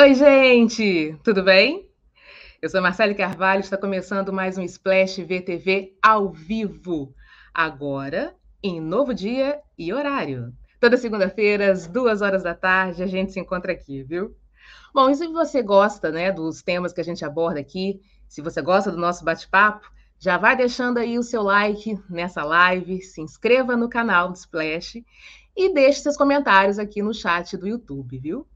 Oi, gente, tudo bem? Eu sou Marcele Carvalho, está começando mais um Splash VTV ao vivo. Agora, em novo dia e horário. Toda segunda-feira, às duas horas da tarde, a gente se encontra aqui, viu? Bom, e se você gosta né, dos temas que a gente aborda aqui, se você gosta do nosso bate-papo, já vai deixando aí o seu like nessa live, se inscreva no canal do Splash e deixe seus comentários aqui no chat do YouTube, viu?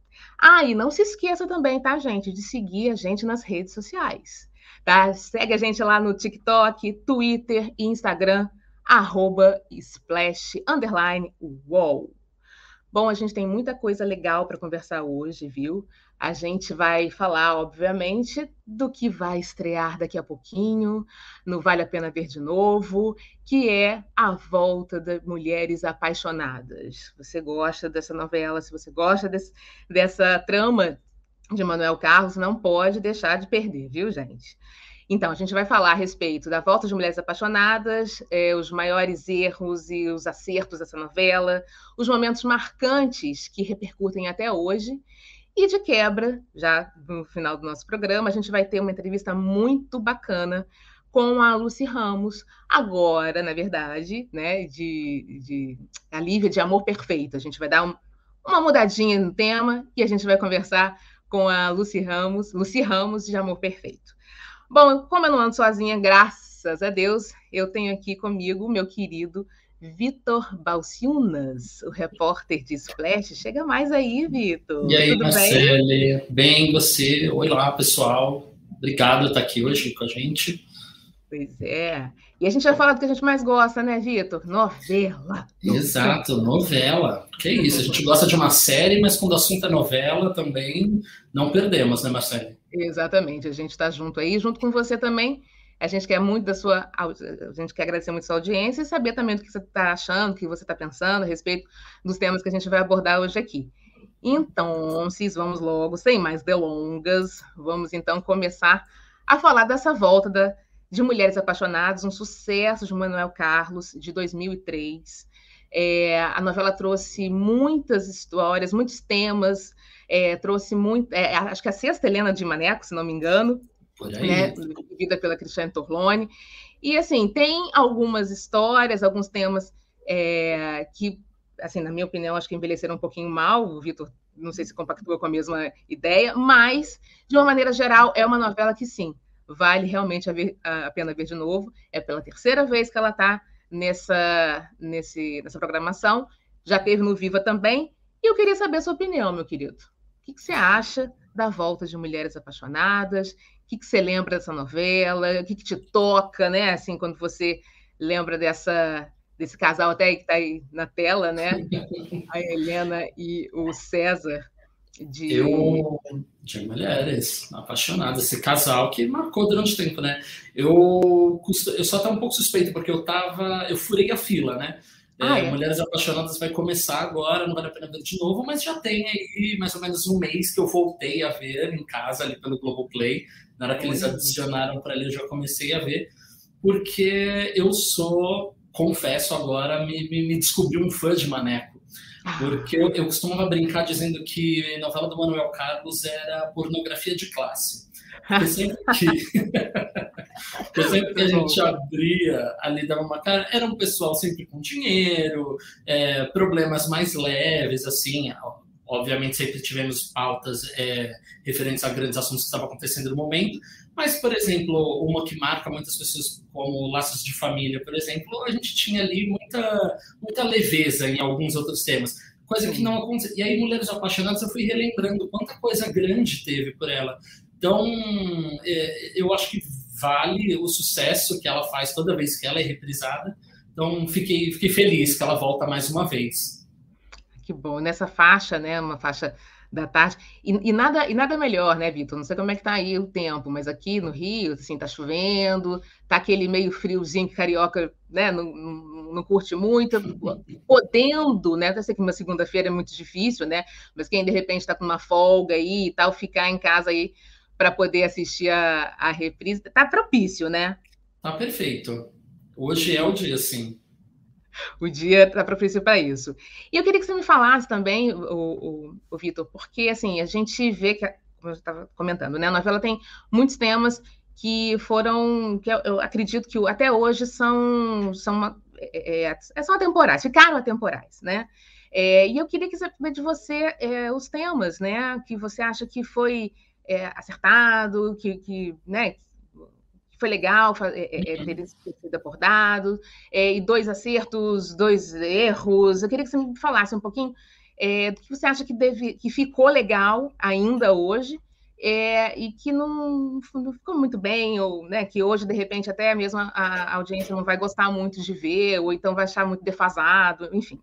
Ah, e não se esqueça também, tá, gente, de seguir a gente nas redes sociais. Tá? Segue a gente lá no TikTok, Twitter e Instagram, arroba splash, underline, wall. Bom, a gente tem muita coisa legal para conversar hoje, viu? A gente vai falar, obviamente, do que vai estrear daqui a pouquinho, no Vale a Pena Ver de Novo, que é a volta das Mulheres Apaixonadas. Você gosta dessa novela, se você gosta desse, dessa trama de Manuel Carlos, não pode deixar de perder, viu, gente? Então, a gente vai falar a respeito da volta de Mulheres Apaixonadas, é, os maiores erros e os acertos dessa novela, os momentos marcantes que repercutem até hoje e de quebra, já no final do nosso programa, a gente vai ter uma entrevista muito bacana com a Lucy Ramos, agora, na verdade, né, de, de a Lívia de Amor Perfeito. A gente vai dar um, uma mudadinha no tema e a gente vai conversar com a Lucy Ramos, Lucy Ramos de Amor Perfeito. Bom, como eu não ando sozinha, graças a Deus, eu tenho aqui comigo meu querido Vitor Balciunas, o repórter de Splash. Chega mais aí, Vitor. E aí, Tudo Marcele? Bem? bem, você? Oi lá, pessoal. Obrigado por estar aqui hoje com a gente. Pois é. E a gente vai falar do que a gente mais gosta, né, Vitor? Novela. Exato, novela. Que isso, a gente gosta de uma série, mas quando o assunto é novela também não perdemos, né, Marcele? Exatamente, a gente está junto aí, junto com você também a gente quer muito da sua. A gente quer agradecer muito a sua audiência e saber também do que você está achando, o que você está pensando a respeito dos temas que a gente vai abordar hoje aqui. Então, Cis, vamos logo, sem mais delongas, vamos então começar a falar dessa volta da, de Mulheres Apaixonadas, um sucesso de Manuel Carlos, de 2003. É, a novela trouxe muitas histórias, muitos temas, é, trouxe muito. É, acho que a sexta Helena de Maneco, se não me engano, né, vivida pela Cristiane Torlone. E, assim, tem algumas histórias, alguns temas é, que, assim, na minha opinião, acho que envelheceram um pouquinho mal. O Vitor, não sei se compactua com a mesma ideia, mas, de uma maneira geral, é uma novela que, sim, vale realmente a, ver, a pena ver de novo. É pela terceira vez que ela está nessa, nesse, nessa programação. Já teve no Viva também. E eu queria saber a sua opinião, meu querido. O que, que você acha da volta de Mulheres Apaixonadas? Que, que você lembra dessa novela? O que, que te toca, né? Assim, quando você lembra dessa desse casal até aí que está aí na tela, né? A Helena e o César. De... Eu, de mulheres apaixonadas, esse casal que marcou durante o tempo, né? Eu, eu só estava um pouco suspeito, porque eu tava, eu furei a fila, né? Ah, é, é? Mulheres Apaixonadas vai começar agora, não vale a pena ver de novo, mas já tem aí mais ou menos um mês que eu voltei a ver em casa ali pelo Globoplay. Na hora que eles adicionaram para ali, eu já comecei a ver, porque eu sou, confesso agora, me, me, me descobri um fã de Maneco. Ah. Porque eu, eu costumava brincar dizendo que a novela do Manuel Carlos era pornografia de classe. Porque sempre que, porque sempre que a gente abria ali, dava uma cara, era um pessoal sempre com dinheiro, é, problemas mais leves, assim, Obviamente, sempre tivemos pautas é, referentes a grandes assuntos que estavam acontecendo no momento, mas, por exemplo, uma que marca muitas pessoas, como laços de família, por exemplo, a gente tinha ali muita, muita leveza em alguns outros temas, coisa que não aconteceu. E aí, Mulheres Apaixonadas, eu fui relembrando quanta coisa grande teve por ela. Então, é, eu acho que vale o sucesso que ela faz toda vez que ela é reprisada. Então, fiquei, fiquei feliz que ela volta mais uma vez. Que bom. Nessa faixa, né? Uma faixa da tarde. E, e, nada, e nada melhor, né, Vitor? Não sei como é que tá aí o tempo, mas aqui no Rio, assim, tá chovendo, tá aquele meio friozinho que carioca, né, não, não, curte muito, podendo, né? Eu sei que uma segunda-feira é muito difícil, né? Mas quem de repente está com uma folga aí e tal, ficar em casa aí para poder assistir a, a reprise, tá propício, né? Tá perfeito. Hoje é o dia, sim o dia está propício para isso. E eu queria que você me falasse também, o, o, o Vitor, porque assim, a gente vê que estava comentando, né? A novela tem muitos temas que foram, que eu, eu acredito que até hoje são, são, uma, é, é, é são atemporais, ficaram atemporais, né? É, e eu queria saber de você é, os temas, né? Que você acha que foi é, acertado, que, que, né, que foi legal é, é, ter sido abordado, e dois acertos, dois erros. Eu queria que você me falasse um pouquinho do que você acha que, deve, que ficou legal ainda hoje é, e que não, não, ficou muito bem, ou né, que hoje, de repente, até mesmo a, a, audiência não vai gostar muito de ver, ou então vai achar muito defasado, enfim.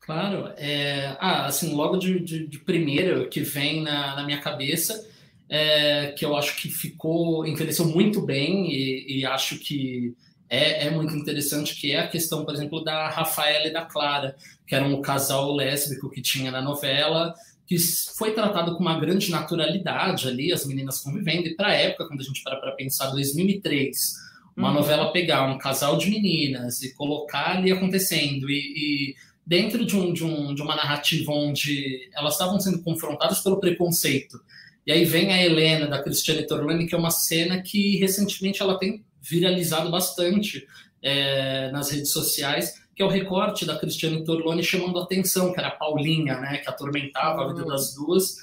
Claro, é, ah, assim, logo de, de, de primeiro que vem na, na minha cabeça, é, que eu acho que ficou, envelheceu muito bem e, e acho que é, é, muito interessante, que é a questão, por exemplo, da Rafaela e da Clara, que eram o casal lésbico que tinha na novela, que foi tratado com uma grande naturalidade ali, as meninas convivendo, e para a época, quando a gente para para pensar, 2003, uma uhum. novela pegar um casal de meninas e colocar ali acontecendo, e, e dentro de, um, de, um, de uma narrativa onde elas estavam sendo confrontadas pelo preconceito, e aí vem a Helena, da Cristiane Torlani, que é uma cena que recentemente ela tem viralizado bastante é, nas redes sociais, que é o recorte da Cristiane Torlone chamando a atenção, que era a Paulinha, né, que atormentava a vida das duas,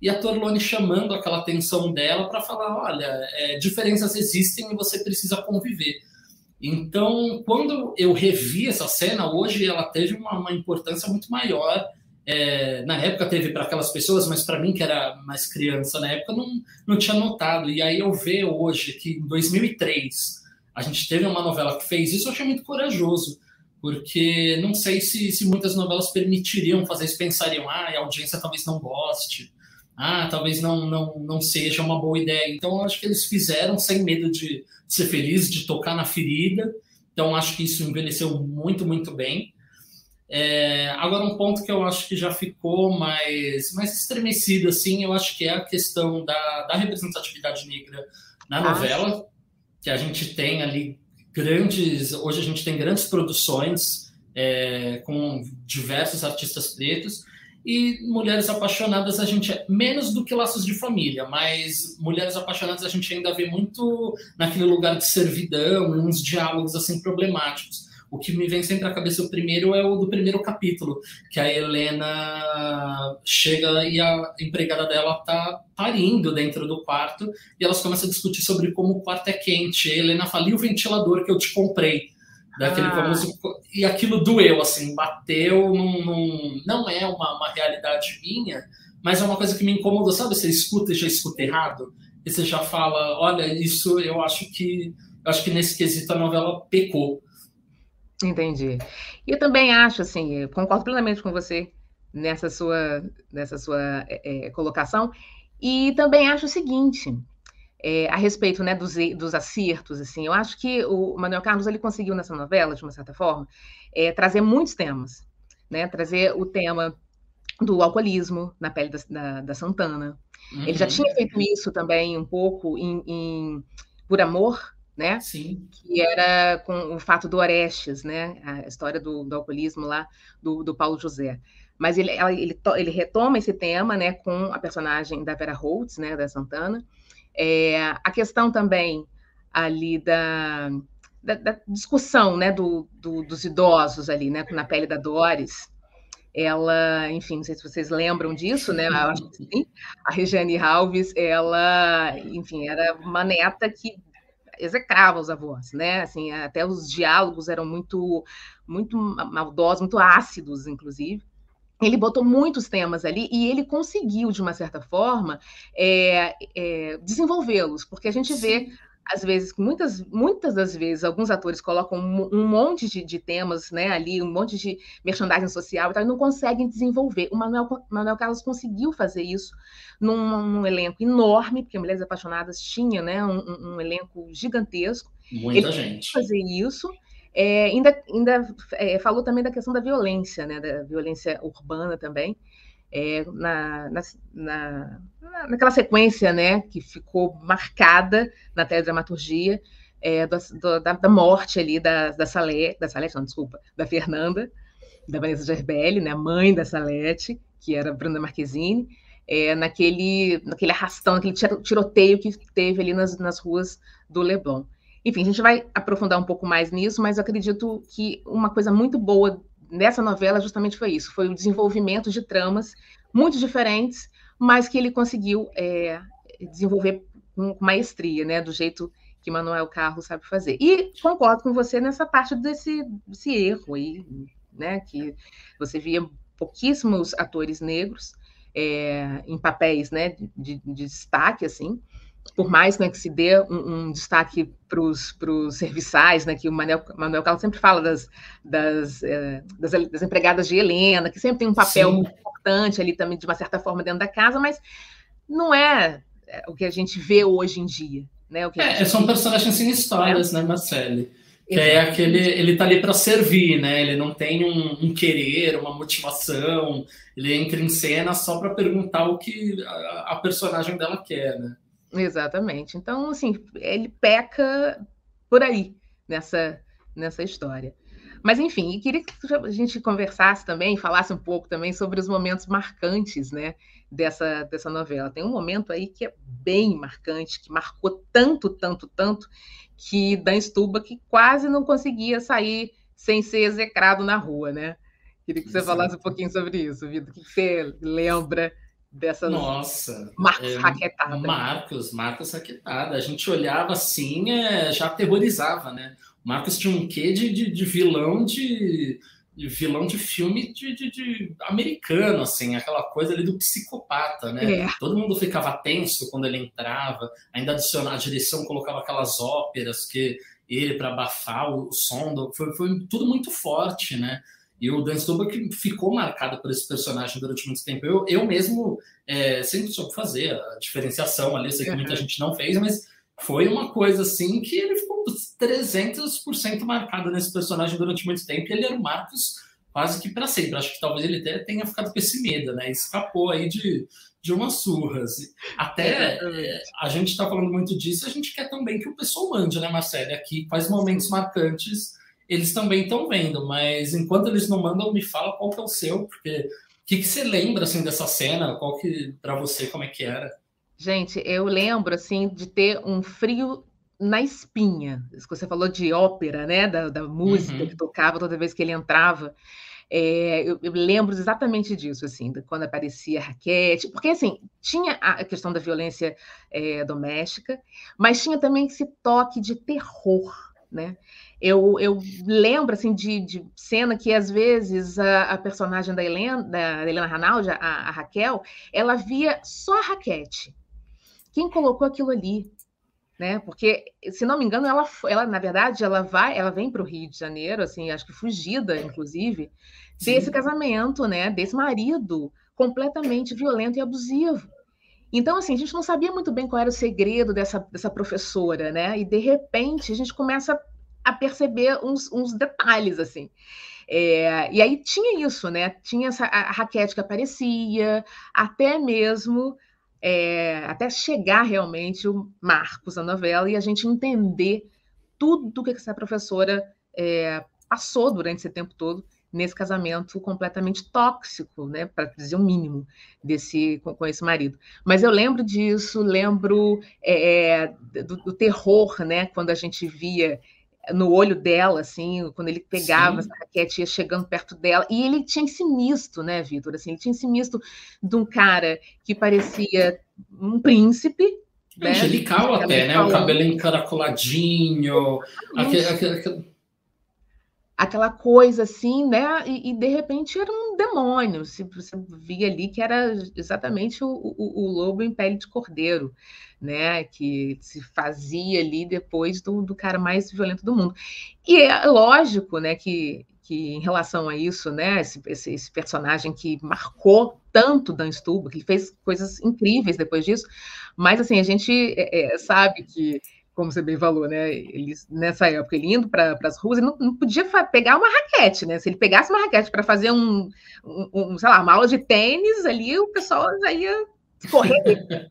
e a Torlone chamando aquela atenção dela para falar, olha, é, diferenças existem e você precisa conviver. Então, quando eu revi essa cena, hoje ela teve uma, uma importância muito maior. É, na época teve para aquelas pessoas, mas para mim, que era mais criança na época, não, não tinha notado. E aí eu ver hoje que em 2003 a gente teve uma novela que fez isso, eu achei muito corajoso porque não sei se, se muitas novelas permitiriam fazer isso, pensariam, ah, a audiência talvez não goste, ah, talvez não, não, não seja uma boa ideia. Então, acho que eles fizeram sem medo de ser feliz, de tocar na ferida. Então, acho que isso envelheceu muito, muito bem. É, agora, um ponto que eu acho que já ficou mais, mais estremecido, assim, eu acho que é a questão da, da representatividade negra na novela, que a gente tem ali grandes. Hoje a gente tem grandes produções é, com diversos artistas pretos. E Mulheres Apaixonadas a gente é menos do que Laços de Família, mas Mulheres Apaixonadas a gente ainda vê muito naquele lugar de servidão, uns diálogos assim problemáticos. O que me vem sempre à cabeça o primeiro é o do primeiro capítulo, que a Helena chega e a empregada dela tá parindo dentro do quarto e elas começam a discutir sobre como o quarto é quente. A Helena fala, e o ventilador que eu te comprei? Daquele ah. famoso. E aquilo doeu, assim, bateu num. num... Não é uma, uma realidade minha, mas é uma coisa que me incomodou. Sabe, você escuta e já escuta errado? E você já fala, olha, isso eu acho que. Eu acho que nesse quesito a novela pecou Entendi. E eu também acho, assim, concordo plenamente com você nessa sua, nessa sua é, colocação, e também acho o seguinte, é, a respeito né, dos, dos acertos, assim, eu acho que o Manuel Carlos ele conseguiu nessa novela, de uma certa forma, é, trazer muitos temas, né, trazer o tema do alcoolismo na pele da, da, da Santana. Uhum. Ele já uhum. tinha feito isso também um pouco em, em Por Amor, né? Sim. Que era com o fato do Orestes, né? A história do, do alcoolismo lá do, do, Paulo José. Mas ele, ele, ele, retoma esse tema, né? Com a personagem da Vera Holtz, né? Da Santana. É, a questão também ali da, da, da discussão, né? Do, do, dos idosos ali, né? Na pele da Doris. Ela, enfim, não sei se vocês lembram disso, né? Eu acho que sim. A Regiane Alves, ela, enfim, era uma neta que execrava os avós, né? Assim, até os diálogos eram muito, muito maldosos, muito ácidos, inclusive. Ele botou muitos temas ali e ele conseguiu, de uma certa forma, é, é, desenvolvê-los, porque a gente vê às vezes, muitas, muitas das vezes, alguns atores colocam um, monte de, de, temas né, ali, um monte de merchandising social e tal, e não conseguem desenvolver. O Manuel, Manuel Carlos conseguiu fazer isso num, num elenco enorme, porque Mulheres Apaixonadas tinha né, um, um elenco gigantesco. Muita Ele gente. fazer isso. É, ainda ainda é, falou também da questão da violência, né, da violência urbana também é, na, na, na, naquela sequência né, que ficou marcada na teledramaturgia é, do, do, da, da, morte ali da, da Salete, da Salete, não, desculpa, da Fernanda, da Vanessa Gerbelli, né, mãe da Salete, que era Bruna Marquezine, é, naquele, naquele arrastão, naquele tiroteio que teve ali nas, nas ruas do Leblon. Enfim, a gente vai aprofundar um pouco mais nisso, mas acredito que uma coisa muito boa nessa novela justamente foi isso, foi o desenvolvimento de tramas muito diferentes, mas que ele conseguiu é, desenvolver com maestria, né, do jeito que Manuel Carlos sabe fazer. E concordo com você nessa parte desse, desse erro aí, né, que você via pouquíssimos atores negros é, em papéis, né, de, de, destaque, assim, por mais né, que se dê um, um destaque para os serviçais, né, que o Manuel, Manuel Carlos sempre fala das, das, é, das, das, empregadas de Helena, que sempre tem um papel Sim. muito importante ali também, de uma certa forma, dentro da casa, mas não é, é o que a gente vê hoje em dia. Né, o que é, são personagens sem histórias, né, Marcele? Que é aquele, ele tá ali para servir, né? Ele não tem um, um, querer, uma motivação. Ele entra em cena só para perguntar o que a, a, personagem dela quer, né? Exatamente. Então, assim, ele peca por aí nessa nessa história. Mas, enfim, queria que a gente conversasse também, falasse um pouco também sobre os momentos marcantes, né, dessa, dessa novela. Tem um momento aí que é bem marcante, que marcou tanto, tanto, tanto, que Dan Stuba que quase não conseguia sair sem ser execrado na rua, né? Queria que você Exato. falasse um pouquinho sobre isso, Vitor. O que você lembra dessa Nossa, Marcos é, raquetada? Marcos, Marcos raquetada. A gente olhava assim, é, já aterrorizava, né? O Marcos tinha um quê de, de, de vilão de, de, vilão de filme de, de, americano, assim, aquela coisa ali do psicopata, né? É. Todo mundo ficava tenso quando ele entrava, ainda adicionar a direção colocava aquelas óperas que ele para abafar o som, do, foi, foi tudo muito forte, né? E o Dan que ficou marcado por esse personagem durante muito tempo. Eu, eu mesmo é, sempre soube fazer a diferenciação ali, eu sei que muita gente não fez, mas foi uma coisa assim que ele ficou 300% marcado nesse personagem durante muito tempo. E ele era o Marcos quase que para sempre. Acho que talvez ele até tenha ficado com esse medo, né? Escapou aí de, de umas surras. Até é, a gente está falando muito disso, a gente quer também que o pessoal mande, né, Marcelo? Aqui, quais momentos marcantes eles também estão vendo, mas enquanto eles não mandam, me fala qual que é o seu, porque o que, que você lembra assim dessa cena? Qual que para você como é que era? Gente, eu lembro assim de ter um frio na espinha. Você falou de ópera, né? Da, da música uhum. que tocava toda vez que ele entrava. É, eu, eu, lembro exatamente disso, assim, quando aparecia a raquete, porque assim tinha a questão da violência é, doméstica, mas tinha também esse toque de terror, né? Eu, eu lembro assim de, de, cena que às vezes a, a personagem da Helena, da Helena Ranaldi, a, a, Raquel, ela via só a raquete. Quem colocou aquilo ali? Né? Porque, se não me engano, ela, ela na verdade, ela vai, ela vem para o Rio de Janeiro, assim, acho que fugida, inclusive, desse Sim. casamento, né? Desse marido completamente violento e abusivo. Então, assim, a gente não sabia muito bem qual era o segredo dessa, dessa professora, né? E de repente a gente começa a perceber uns, uns detalhes, assim. É, e aí tinha isso, né? Tinha essa, a raquete que aparecia, até mesmo é, até chegar realmente o Marcos, a novela, e a gente entender tudo que essa professora é, passou durante esse tempo todo nesse casamento completamente tóxico, né, para dizer o mínimo desse com, com, esse marido. Mas eu lembro disso, lembro é, é do, do, terror, né, quando a gente via no olho dela, assim, quando ele pegava Sim. essa raquete ia chegando perto dela, e ele tinha esse misto, né, Vitor, assim, ele tinha esse misto de um cara que parecia um príncipe, né? Angelical até, né? O cabelo encaracoladinho, aquele, aquele, aquela coisa assim, né? E, e, de repente era um demônio. Se você via ali que era exatamente o, o, o, lobo em pele de cordeiro, né? Que se fazia ali depois do, do cara mais violento do mundo. E é lógico, né? Que, que em relação a isso, né? Esse, esse, esse personagem que marcou tanto Dan Stuba, que fez coisas incríveis depois disso. Mas assim a gente é, é, sabe que como você bem falou, né? Ele, nessa época, ele indo para as ruas, ele não, não podia pegar uma raquete, né? Se ele pegasse uma raquete para fazer um, um, um, sei lá, uma aula de tênis ali, o pessoal já ia correr.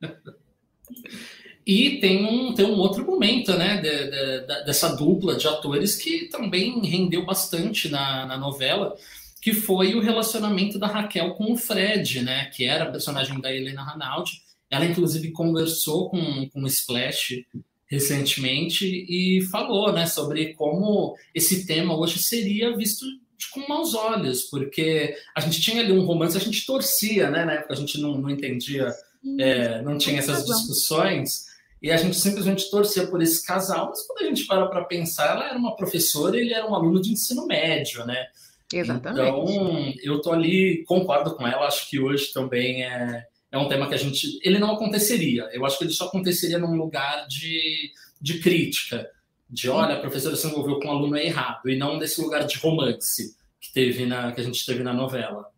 e tem um, tem um outro momento, né? De, de, de, dessa dupla de atores que também rendeu bastante na, na novela, que foi o relacionamento da Raquel com o Fred, né? Que era a personagem da Helena Ranaldi. Ela, inclusive, conversou com, com o Splash recentemente e falou né, sobre como esse tema hoje seria visto com maus olhos, porque a gente tinha ali um romance, a gente torcia, né? Na época a gente não, não entendia, é, não tinha essas discussões, e a gente simplesmente torcia por esse casal, mas quando a gente para para pensar, ela era uma professora e ele era um aluno de ensino médio, né? Exatamente. Então, eu tô ali, concordo com ela, acho que hoje também é, é um tema que a gente. Ele não aconteceria. Eu acho que ele só aconteceria num lugar de, de crítica. De olha, a professora se envolveu com um aluno errado, e não desse lugar de romance que teve na que a gente teve na novela.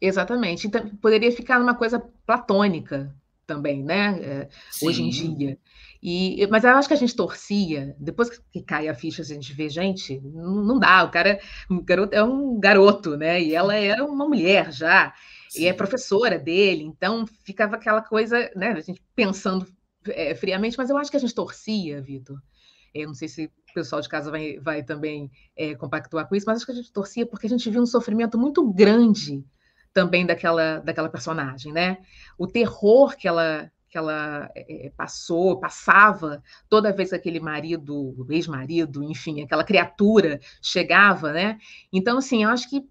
Exatamente. Então, poderia ficar numa coisa platônica também, né? É, hoje em dia. E, mas eu acho que a gente torcia, depois que cai a ficha, a gente vê, gente, não, não dá, o cara o garoto, é um garoto, né? E ela era uma mulher já e é professora dele, então ficava aquela coisa, né, a gente pensando é, friamente, mas eu acho que a gente torcia, Vitor. Eu não sei se o pessoal de casa vai, vai também é, compactuar com isso, mas acho que a gente torcia porque a gente viu um sofrimento muito grande também daquela, daquela personagem, né? O terror que ela que ela é, passou, passava toda vez que aquele marido, ex-marido, enfim, aquela criatura chegava, né? Então, assim, eu acho que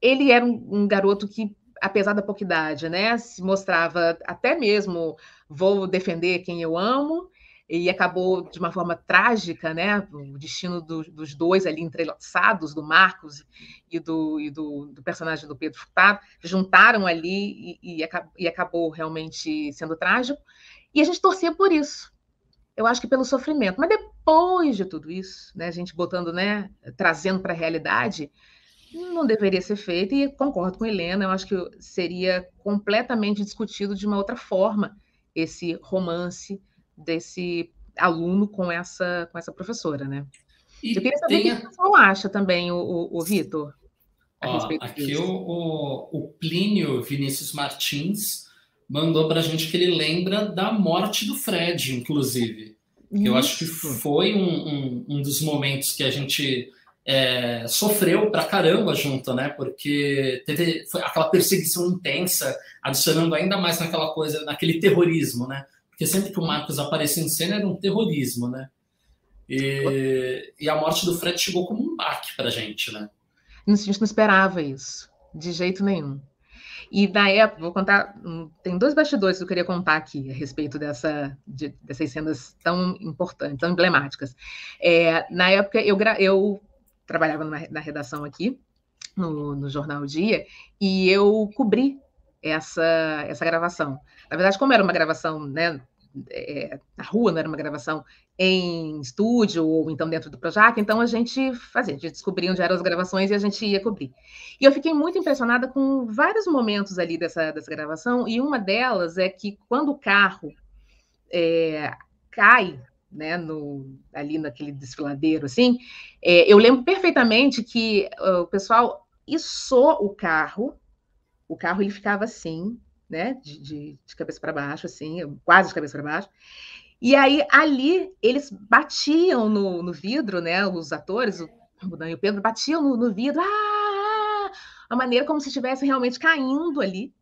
ele era um, um garoto que apesar da pouca idade, né, se mostrava até mesmo vou defender quem eu amo e acabou de uma forma trágica, né, o destino do, dos dois ali entrelaçados, do Marcos e do, e do, do personagem do Pedro Furtado, juntaram ali e, e, e acabou realmente sendo trágico, e a gente torcia por isso, eu acho que pelo sofrimento, mas depois de tudo isso, né, a gente botando, né, trazendo para a realidade, não deveria ser feito, e concordo com Helena, eu acho que seria completamente discutido de uma outra forma esse romance desse aluno com essa, com essa professora, né? E eu queria saber o que o pessoal acha também, o, o, o Vitor. Aqui o, o, Plínio Vinícius Martins mandou para a gente que ele lembra da morte do Fred, inclusive. Eu acho que foi um, um, um dos momentos que a gente é, sofreu pra caramba junto, né? Porque teve aquela perseguição intensa, adicionando ainda mais naquela coisa, naquele terrorismo, né? Porque sempre que o Marcos aparecia em cena era um terrorismo, né? E, e a morte do Fred chegou como um baque pra gente, né? A gente não esperava isso, de jeito nenhum. E na época, vou contar, hum, tem dois bastidores que eu queria contar aqui a respeito dessa, de, dessas cenas tão importantes, tão emblemáticas. É, na época, eu, eu trabalhava numa, na redação aqui, no, no Jornal Dia, e eu cobri essa, essa gravação. Na verdade, como era uma gravação né, é, na rua, não era uma gravação em estúdio ou então dentro do Projac, então a gente fazia, a gente descobria onde eram as gravações e a gente ia cobrir. E eu fiquei muito impressionada com vários momentos ali dessa, dessa gravação, e uma delas é que quando o carro é, cai né, no, ali naquele desfiladeiro, assim, é, eu lembro perfeitamente que uh, o pessoal içou o carro, o carro ele ficava assim, né, de, de, de cabeça para baixo, assim, quase de cabeça para baixo, e aí ali eles batiam no, no vidro, né, os atores, o, o e o Pedro batiam no, no vidro, ah, a maneira como se estivesse realmente caindo ali,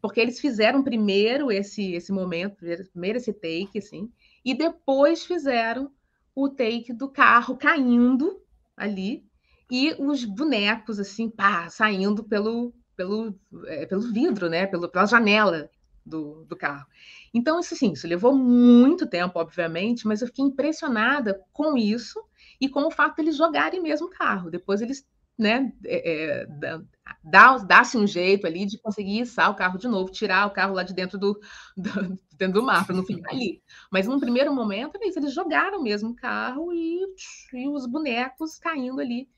porque eles fizeram primeiro esse esse momento, primeiro esse take, assim, e depois fizeram o take do carro caindo ali e os bonecos assim, pá, saindo pelo pelo, é, pelo vidro, né, pelo, pela janela do, do carro. Então, isso sim, isso levou muito tempo, obviamente, mas eu fiquei impressionada com isso e com o fato de eles jogarem mesmo o carro. Depois eles né, é, é, dá, dá-se um jeito ali de conseguir içar o carro de novo, tirar o carro lá de dentro do, do dentro do mar, para não ficar ali. Mas num primeiro momento, eles jogaram mesmo o carro e, e os bonecos caindo ali,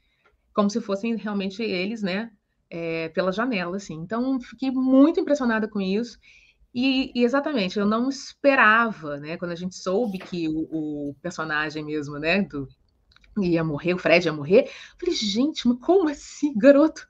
como se fossem realmente eles, né, é, pela janela, assim. Então, fiquei muito impressionada com isso. E, e, exatamente, eu não esperava, né? Quando a gente soube que o, o personagem mesmo, né, do, ia morrer, o Fred ia morrer. falei, gente, mas como assim, garoto?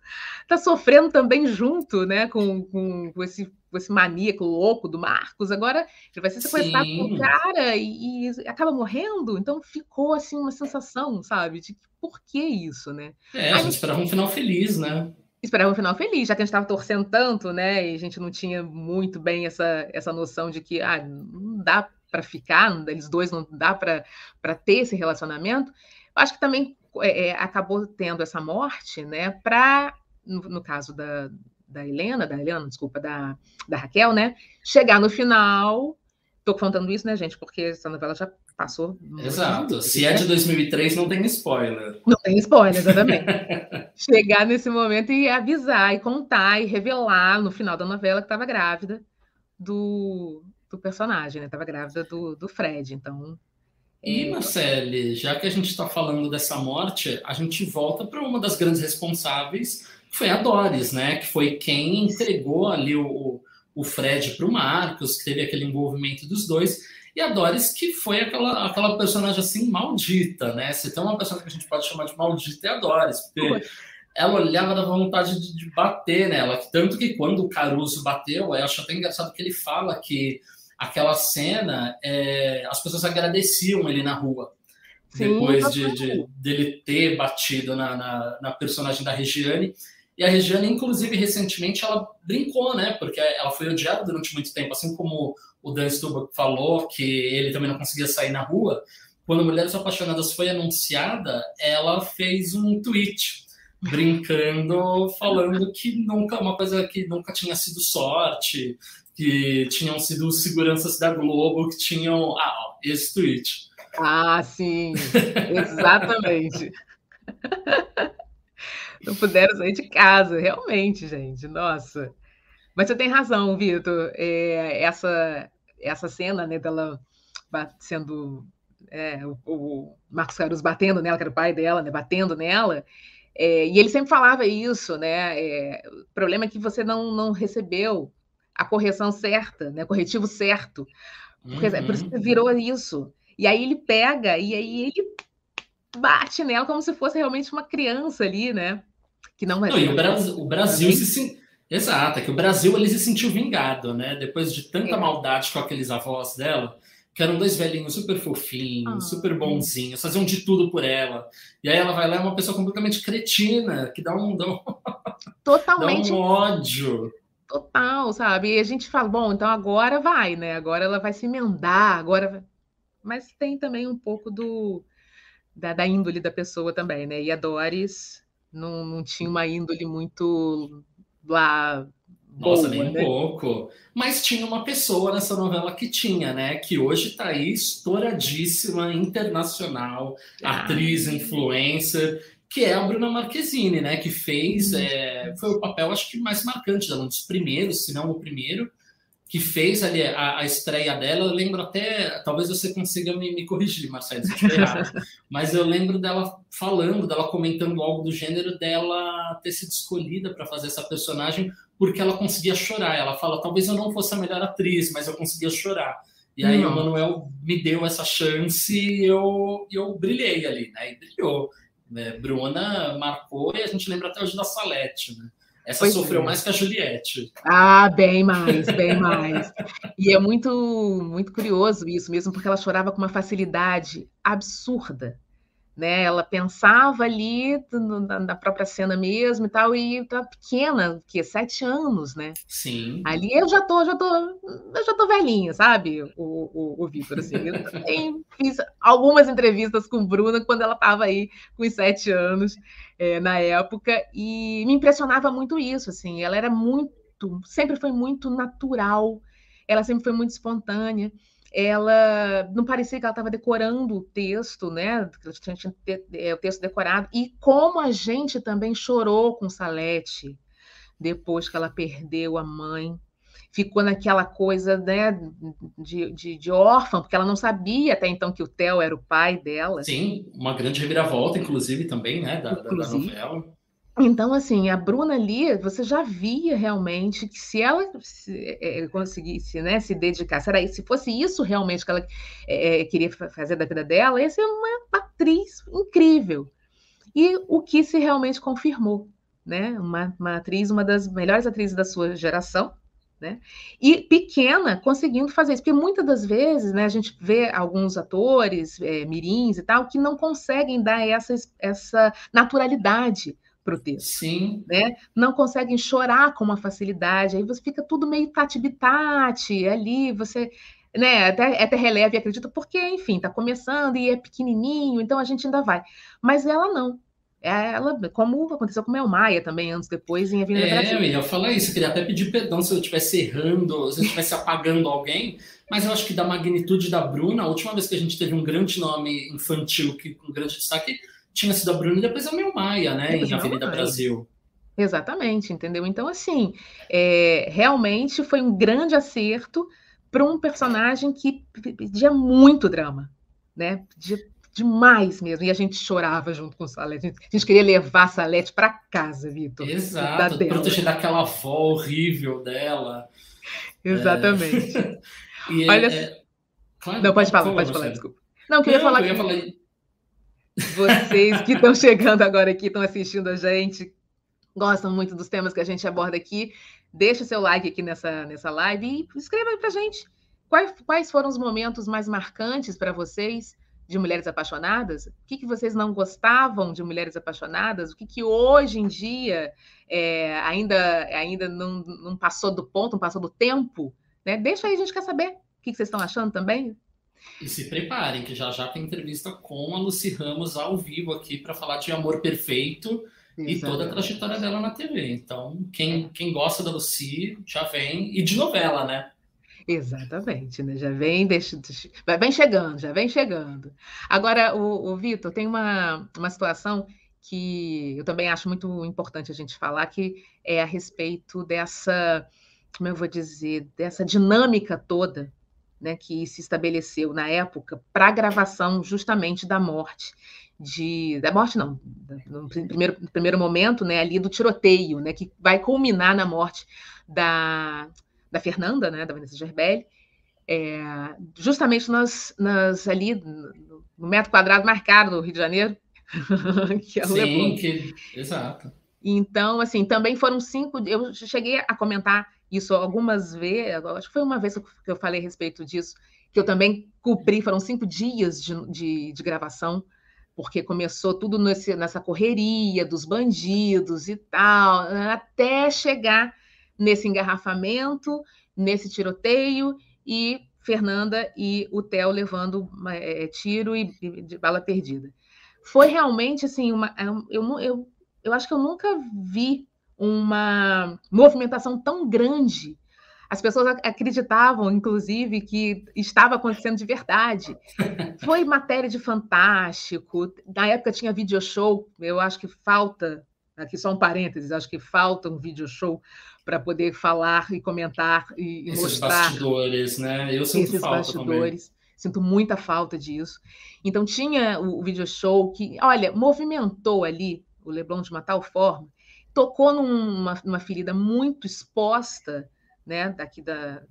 Tá sofrendo também junto, né, com, com, com esse, com esse maníaco louco do Marcos. Agora ele vai ser sequestrado por cara e, e, acaba morrendo. Então ficou assim uma sensação, sabe, de por que isso, né? É, a gente esperava um final feliz, né? esperava um final feliz, já que a gente estava torcendo tanto, né? E a gente não tinha muito bem essa, essa noção de que ah, não dá para ficar, eles dois não dá para ter esse relacionamento. Acho que também é, é, acabou tendo essa morte, né? Para, no, no, caso da, da Helena, da Helena, desculpa, da, da Raquel, né? Chegar no final. Estou contando isso, né, gente? Porque essa novela já passou. Exato. Se é de 2003, não tem spoiler. Não tem spoiler, exatamente. Chegar nesse momento e avisar, e contar, e revelar no final da novela que estava grávida do, do personagem, né? Estava grávida do, do Fred. Então. E, é... Marcele, já que a gente está falando dessa morte, a gente volta para uma das grandes responsáveis, que foi a Doris, né? Que foi quem entregou ali o, o Fred para o Marcos, que teve aquele envolvimento dos dois. E a Doris, que foi aquela, aquela personagem assim maldita, né? Se tem uma personagem que a gente pode chamar de maldita, é a Doris, porque ela olhava da vontade de, de, bater nela. Tanto que quando o Caruso bateu, eu acho até engraçado que ele fala que aquela cena, é, as pessoas agradeciam ele na rua. Sim, depois de, de, dele ter batido na, na, na personagem da Regiane. E a Regiane, inclusive, recentemente, ela brincou, né? Porque ela foi odiada durante muito tempo, assim como o Dan Stubach falou que ele também não conseguia sair na rua, quando Mulheres Apaixonadas foi anunciada, ela fez um tweet brincando, falando que nunca uma coisa que nunca tinha sido sorte, que tinham sido seguranças da Globo que tinham ah, ó, esse tweet. Ah, sim, exatamente. não puderam sair de casa, realmente, gente. Nossa. Mas você tem razão, Vitor. É, essa essa cena, né, dela sendo é, o, o, Marcos Caruso batendo nela, que era o pai dela, né, batendo nela, é, e ele sempre falava isso, né? É, o problema é que você não, não recebeu a correção certa, né? Corretivo certo. Porque, uhum. Por isso que virou isso. E aí ele pega e aí ele bate nela como se fosse realmente uma criança ali, né? Que não, não e o Brasil, o Brasil se, Exato, é que o Brasil ele se sentiu vingado, né? Depois de tanta é. maldade com aqueles avós dela, que eram dois velhinhos super fofinhos, ah, super bonzinhos, faziam de tudo por ela. E aí ela vai lá é uma pessoa completamente cretina, que dá um, dá um, Totalmente. dá um ódio. Total, sabe? E a gente fala, bom, então agora vai, né? Agora ela vai se emendar, agora. Mas tem também um pouco do da, da índole da pessoa também, né? E a Doris não, não tinha uma índole muito lá. Nossa, boa, nem né? um pouco. Mas tinha uma pessoa nessa novela que tinha, né? Que hoje está aí estouradíssima, internacional, ah. atriz, influencer, que é a Bruna Marquezine, né? Que fez. É, foi o papel, acho que mais marcante dela, um dos primeiros, se não o primeiro, que fez ali a, a, estreia dela, eu lembro até, talvez você consiga me, me corrigir, Marcelo, se eu errado, mas eu lembro dela falando, dela comentando algo do gênero dela ter sido escolhida para fazer essa personagem porque ela conseguia chorar. Ela fala, talvez eu não fosse a melhor atriz, mas eu conseguia chorar. E aí hum. o Manuel me deu essa chance e eu, eu brilhei ali, né? E brilhou. Né? Bruna marcou e a gente lembra até hoje da Salete, né? Essa pois sofreu é. mais que a Juliette. Ah, bem mais, bem mais. E é muito, muito curioso isso mesmo, porque ela chorava com uma facilidade absurda né? Ela pensava ali na, na, própria cena mesmo e tal, e tá pequena, que sete anos, né? Sim. Ali eu já tô, já tô, eu já tô velhinha, sabe? O, o, o Vitor, assim. Eu também fiz algumas entrevistas com Bruna quando ela estava aí com os sete anos é, na época, e me impressionava muito isso, assim. Ela era muito, sempre foi muito natural, ela sempre foi muito espontânea ela não parecia que ela estava decorando o texto, né? Ela tinha é, o texto decorado. E como a gente também chorou com Salete depois que ela perdeu a mãe. Ficou naquela coisa né, de, de, de órfã, porque ela não sabia até então que o Theo era o pai dela. Sim, uma grande reviravolta, inclusive, também, né, da, inclusive, da novela. Então, assim, a Bruna ali, você já via realmente que se ela se, é, conseguisse né, se dedicar, será, se fosse isso realmente que ela é, queria fazer da vida dela, ia ser uma atriz incrível. E o que se realmente confirmou, né? Uma, uma atriz, uma das melhores atrizes da sua geração, né? E pequena, conseguindo fazer isso, porque muitas das vezes, né, a gente vê alguns atores, é, mirins e tal, que não conseguem dar essa, essa naturalidade para o texto. Sim. Né? Não conseguem chorar com uma facilidade, aí você fica tudo meio tati-bitate, ali você né, até, até releve e acredita, porque, enfim, está começando e é pequenininho, então a gente ainda vai. Mas ela não. Ela, como aconteceu com o Mel Maia também, anos depois, em Avenida é, Brasil. Eu ia falar isso, eu queria até pedir perdão se eu estivesse errando, se eu estivesse apagando alguém, mas eu acho que da magnitude da Bruna, a última vez que a gente teve um grande nome infantil que, com grande destaque tinha sido a Bruna e depois a Mel Maia, né, em Avenida Brasil. Exatamente, entendeu? Então, assim, é, realmente foi um grande acerto para um personagem que pedia muito drama, né? Pedia demais mesmo. E a gente chorava junto com o Salete. A gente queria levar a Salete para casa, Vitor. Exato, da proteger daquela avó horrível dela. Exatamente. É... e Olha, é... Claro, não, pode falar, pode falar, desculpa. Não, queria não, falar eu ia que falar... vocês que estão chegando agora aqui, estão assistindo a gente, gostam muito dos temas que a gente aborda aqui, deixa o seu like aqui nessa, nessa live e escreva aí para gente quais, quais foram os momentos mais marcantes para vocês de Mulheres Apaixonadas? O que, que vocês não gostavam de Mulheres Apaixonadas? O que, que hoje em dia é, ainda, ainda não, não passou do ponto, não passou do tempo? Né? Deixa aí, a gente quer saber. O que vocês estão achando também? E se preparem, que já já tem entrevista com a Lucy Ramos ao vivo aqui para falar de Amor Perfeito e toda a trajetória dela na TV. Então, quem, quem gosta da Lucy já vem. E de novela, né? Exatamente, né? Já vem, deixa, deixa, vem chegando, já vem chegando. Agora, o, o Vitor, tem uma, uma situação que eu também acho muito importante a gente falar, que é a respeito dessa, como eu vou dizer, dessa dinâmica toda né, que se estabeleceu na época para a gravação justamente da morte de da morte não, no primeiro, no primeiro momento, né, ali do tiroteio, né, que vai culminar na morte da, da Fernanda, né, da Vanessa Gerbelli, é, justamente nas, nas ali no metro quadrado mais caro do Rio de Janeiro, que é o Sim. Que, exato. Então, assim, também foram cinco. Eu cheguei a comentar isso algumas vezes, acho que foi uma vez que eu falei a respeito disso, que eu também cumpri, foram cinco dias de, de, de gravação porque começou tudo nesse, nessa correria dos bandidos e tal, até chegar nesse engarrafamento, nesse tiroteio e Fernanda e o Theo levando é, tiro e, e, de bala perdida. Foi realmente assim uma, é eu, eu, eu acho que eu nunca vi uma movimentação tão grande as pessoas acreditavam, inclusive, que estava acontecendo de verdade. Foi matéria de fantástico. Na época tinha video show. Eu acho que falta, aqui só um parênteses, acho que falta um video show para poder falar e comentar e, Esses mostrar. bastidores, né? Eu sinto esses falta bastidores. Também. Sinto muita falta disso. Então tinha o, o video show que, olha, movimentou ali o Leblon de uma tal forma, tocou numa, numa ferida muito exposta né, daqui da,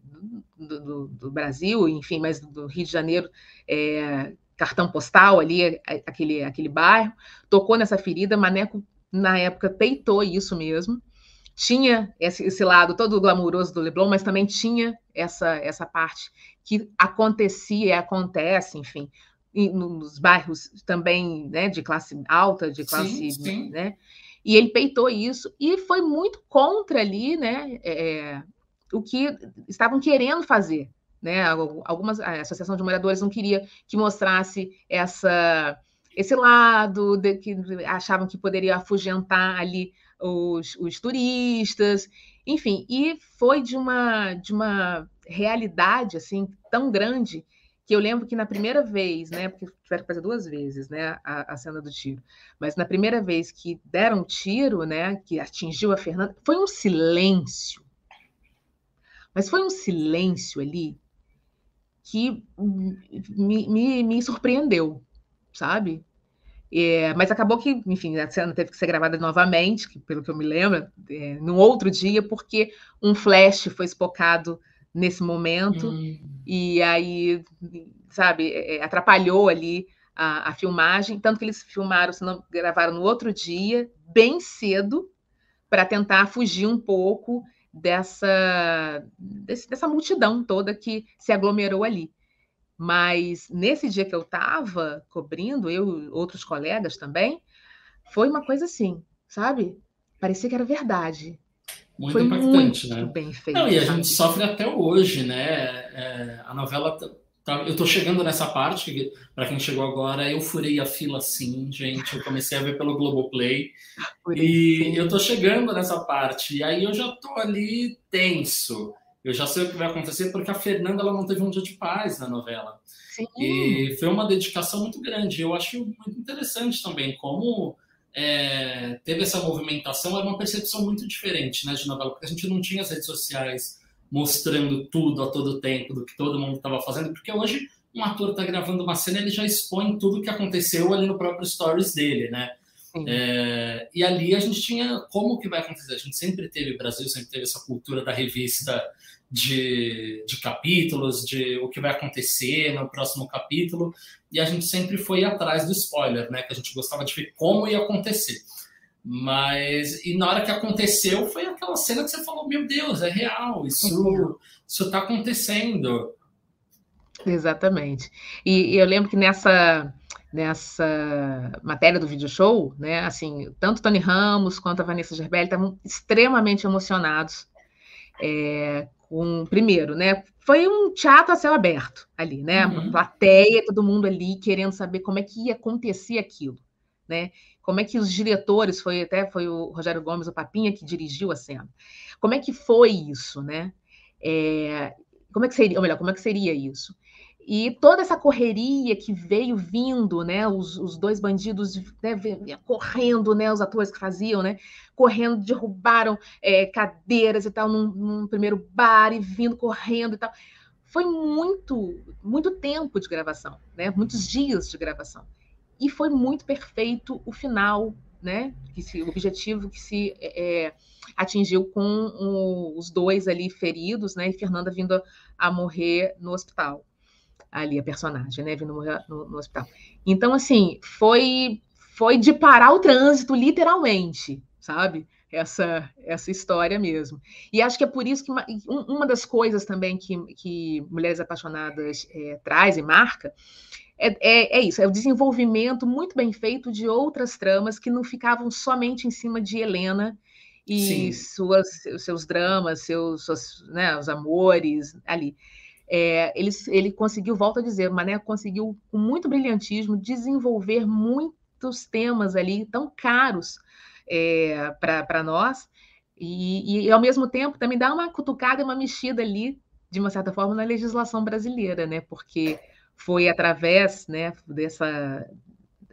do, do, do, Brasil, enfim, mas do Rio de Janeiro, é, cartão postal ali, é, aquele, aquele bairro, tocou nessa ferida, Maneco, na época, peitou isso mesmo, tinha esse, esse lado todo glamouroso do Leblon, mas também tinha essa, essa parte que acontecia e acontece, enfim, nos bairros também né, de classe alta, de classe, sim, sim. né? E ele peitou isso e foi muito contra ali, né? É, o que estavam querendo fazer. Né? Algumas, a Associação de Moradores não queria que mostrasse essa, esse lado, de, que achavam que poderia afugentar ali os, os turistas, enfim, e foi de uma, de uma realidade assim tão grande que eu lembro que na primeira vez, né, porque tiveram que fazer duas vezes, né, a, a, cena do tiro, mas na primeira vez que deram um tiro, né, que atingiu a Fernanda, foi um silêncio, mas foi um silêncio ali que me, me, me surpreendeu, sabe? É, mas acabou que, enfim, a cena teve que ser gravada novamente, que, pelo que eu me lembro, é, num outro dia, porque um flash foi espocado nesse momento, hum. e aí, sabe, é, é, atrapalhou ali a, a, filmagem, tanto que eles filmaram, se não gravaram no outro dia, bem cedo, para tentar fugir um pouco dessa, desse, dessa multidão toda que se aglomerou ali. Mas nesse dia que eu estava cobrindo, eu e outros colegas também, foi uma coisa assim, sabe? Parecia que era verdade. Muito Foi impactante, muito né? Bem feito. Não, e a gente sofre até hoje, né? É, a novela Tá, eu tô chegando nessa parte, para quem chegou agora, eu furei a fila sim, gente. Eu comecei a ver pelo Globoplay. e eu tô chegando nessa parte. E aí eu já tô ali tenso. Eu já sei o que vai acontecer, porque a Fernanda ela não teve um dia de paz na novela. Sim. E foi uma dedicação muito grande. Eu acho muito interessante também como é, teve essa movimentação, era uma percepção muito diferente né, de novela, porque a gente não tinha as redes sociais mostrando tudo a todo tempo do que todo mundo estava fazendo, porque hoje um ator está gravando uma cena, ele já expõe tudo o que aconteceu ali no próprio stories dele, né? É, e ali a gente tinha como que vai acontecer. A gente sempre teve, o Brasil sempre teve essa cultura da revista de, de capítulos, de o que vai acontecer no próximo capítulo, e a gente sempre foi atrás do spoiler, né? Que a gente gostava de ver como ia acontecer. Mas, e na hora que aconteceu, foi aquela cena que você falou: Meu Deus, é real, isso está acontecendo. Exatamente. E, e, eu lembro que nessa, nessa matéria do video show, né, assim, tanto Tony Ramos quanto a Vanessa Gerbelli estavam extremamente emocionados é, com, primeiro, né, foi um teatro a céu aberto ali, né, uhum. uma plateia, todo mundo ali querendo saber como é que ia acontecer aquilo, né, como é que os diretores, foi até foi o Rogério Gomes, o Papinha, que dirigiu a cena. Como é que foi isso, né? É, como é que seria, ou melhor, como é que seria isso? E toda essa correria que veio vindo, né? Os, os dois bandidos né, correndo, né? Os atores que faziam, né? Correndo, derrubaram é, cadeiras e tal num, num primeiro bar e vindo correndo e tal. Foi muito, muito tempo de gravação, né? Muitos dias de gravação e foi muito perfeito o final, né? Que o objetivo que se é, é, atingiu com o, os dois ali feridos, né? E Fernanda vindo a, a, morrer no hospital, ali a personagem, né? Vindo morrer no, no hospital. Então, assim, foi foi de parar o trânsito, literalmente, sabe? Essa, essa história mesmo. E acho que é por isso que uma, uma das coisas também que, que Mulheres Apaixonadas é, traz e marca é, é, é, isso, é o desenvolvimento muito bem feito de outras tramas que não ficavam somente em cima de Helena e suas, seus dramas, seus, seus né, os amores ali. É, ele, ele conseguiu, volto a dizer, Mané conseguiu, com muito brilhantismo, desenvolver muitos temas ali tão caros é, para nós, e, e, ao mesmo tempo também dá uma cutucada e uma mexida ali, de uma certa forma, na legislação brasileira, né? Porque foi através né, dessa,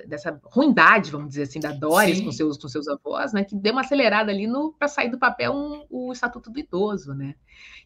dessa ruindade, vamos dizer assim, da Doris com seus, com seus avós, né, que deu uma acelerada ali para sair do papel um, o Estatuto do Idoso, né?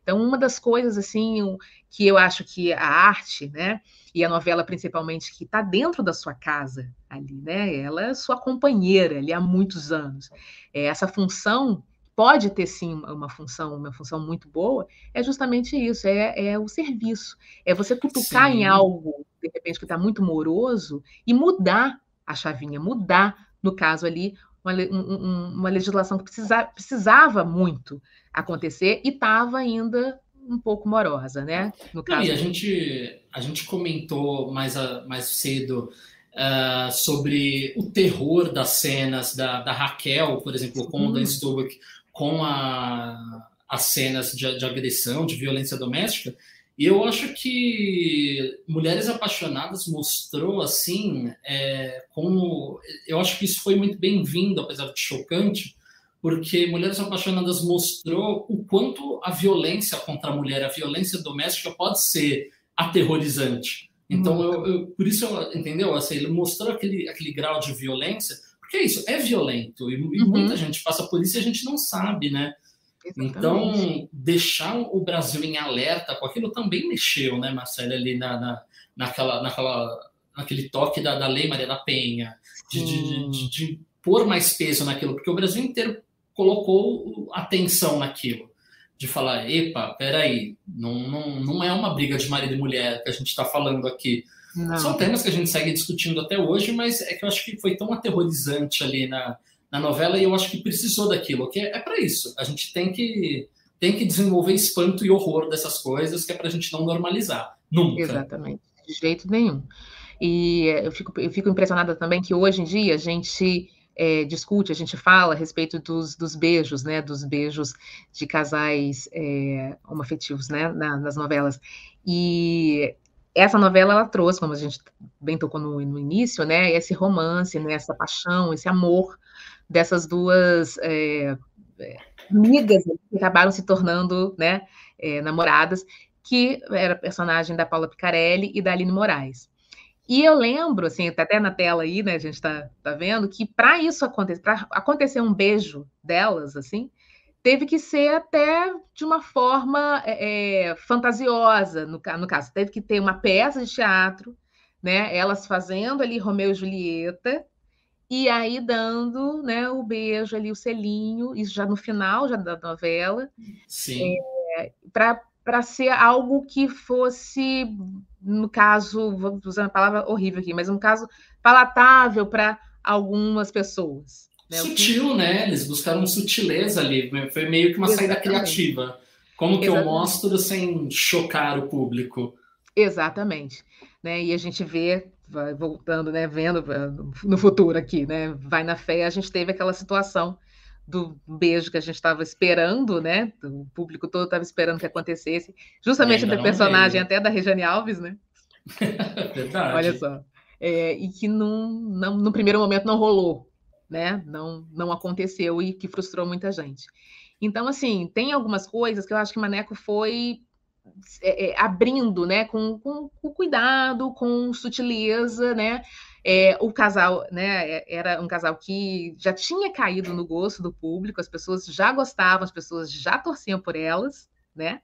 Então, uma das coisas, assim, que eu acho que a arte, né, e a novela principalmente, que está dentro da sua casa ali, né, ela é sua companheira ali há muitos anos. É, essa função pode ter sim uma função, uma função muito boa, é justamente isso, é, é o serviço. É você cutucar sim. em algo, de repente, que está muito moroso, e mudar a chavinha, mudar, no caso ali, uma, um, uma legislação que precisa, precisava muito acontecer e estava ainda um pouco morosa, né? No caso. Não, e a gente, a gente comentou mais, a, mais cedo uh, sobre o terror das cenas da, da Raquel, por exemplo, com o Dan Stubach, com a, as cenas de, de agressão, de violência doméstica. E eu acho que Mulheres Apaixonadas mostrou assim, é, como eu acho que isso foi muito bem-vindo, apesar de chocante, porque Mulheres Apaixonadas mostrou o quanto a violência contra a mulher, a violência doméstica pode ser aterrorizante. Então, eu, eu, por isso, eu, entendeu? Assim, ele mostrou aquele, aquele grau de violência porque é isso, é violento. E, uhum. muita gente passa por isso e a gente não sabe, né? Exatamente. Então, deixar o Brasil em alerta com aquilo também mexeu, né, Marcelo, ali na, na, naquela, naquela, naquele toque da, da Lei Maria da Penha, de, de, de, de, pôr mais peso naquilo, porque o Brasil inteiro colocou atenção naquilo, de falar, epa, peraí, não, não, não é uma briga de marido e mulher que a gente está falando aqui, não. São temas que a gente segue discutindo até hoje, mas é que eu acho que foi tão aterrorizante ali na, na novela e eu acho que precisou daquilo, que é, para isso. A gente tem que, tem que desenvolver espanto e horror dessas coisas, que é para a gente não normalizar. Nunca. Exatamente, de jeito nenhum. E eu fico, eu fico impressionada também que hoje em dia a gente é, discute, a gente fala a respeito dos, dos beijos, né, dos beijos de casais é, homoafetivos, né, na, nas novelas. E essa novela ela trouxe, como a gente bem tocou no, no início, né, esse romance, né, essa paixão, esse amor dessas duas é, é amigas que acabaram se tornando, né, é, namoradas, que era personagem da Paula Picarelli e da Aline Moraes. E eu lembro, assim, tá até na tela aí, né, a gente está tá vendo, que para isso acontecer, para acontecer um beijo delas, assim, teve que ser até de uma forma é, é, fantasiosa, no, no caso, teve que ter uma peça de teatro, né, elas fazendo ali Romeu e Julieta, e aí dando, né, o beijo ali, o selinho, isso já no final já da novela, Sim. É, para ser algo que fosse no caso, vou usar uma palavra horrível aqui, mas um caso palatável para algumas pessoas. Né? Sutil, que... né? Eles buscaram sutileza ali, né? foi meio que uma Exatamente. saída criativa. Como que Exatamente. eu mostro sem chocar o público? Exatamente. Né? E a gente vê, voltando, né, vendo no futuro aqui, né? Vai na fé, a gente teve aquela situação do beijo que a gente estava esperando, né? O público todo estava esperando que acontecesse, justamente do personagem veio. até da Regiane Alves, né? Verdade. Olha só. É, e que não, não, no primeiro momento não rolou, né? Não, não aconteceu e que frustrou muita gente. Então, assim, tem algumas coisas que eu acho que Maneco foi é, é, abrindo, né? Com, com, com cuidado, com sutileza, né? É, o casal, né, é, era um casal que já tinha caído no gosto do público, as pessoas já gostavam, as pessoas já torciam por elas, né?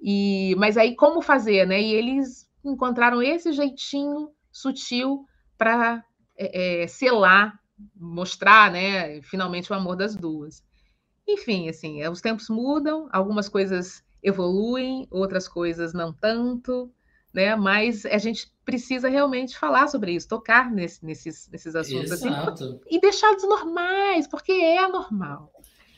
E, mas aí como fazer, né? E eles encontraram esse jeitinho sutil para é, é, selar, mostrar, né? Finalmente o amor das duas. Enfim, assim, os tempos mudam, algumas coisas evoluem, outras coisas não tanto, né? Mas a gente precisa realmente falar sobre isso, tocar nesse, nesses, nesses assuntos assim, e deixá-los normais, porque é normal.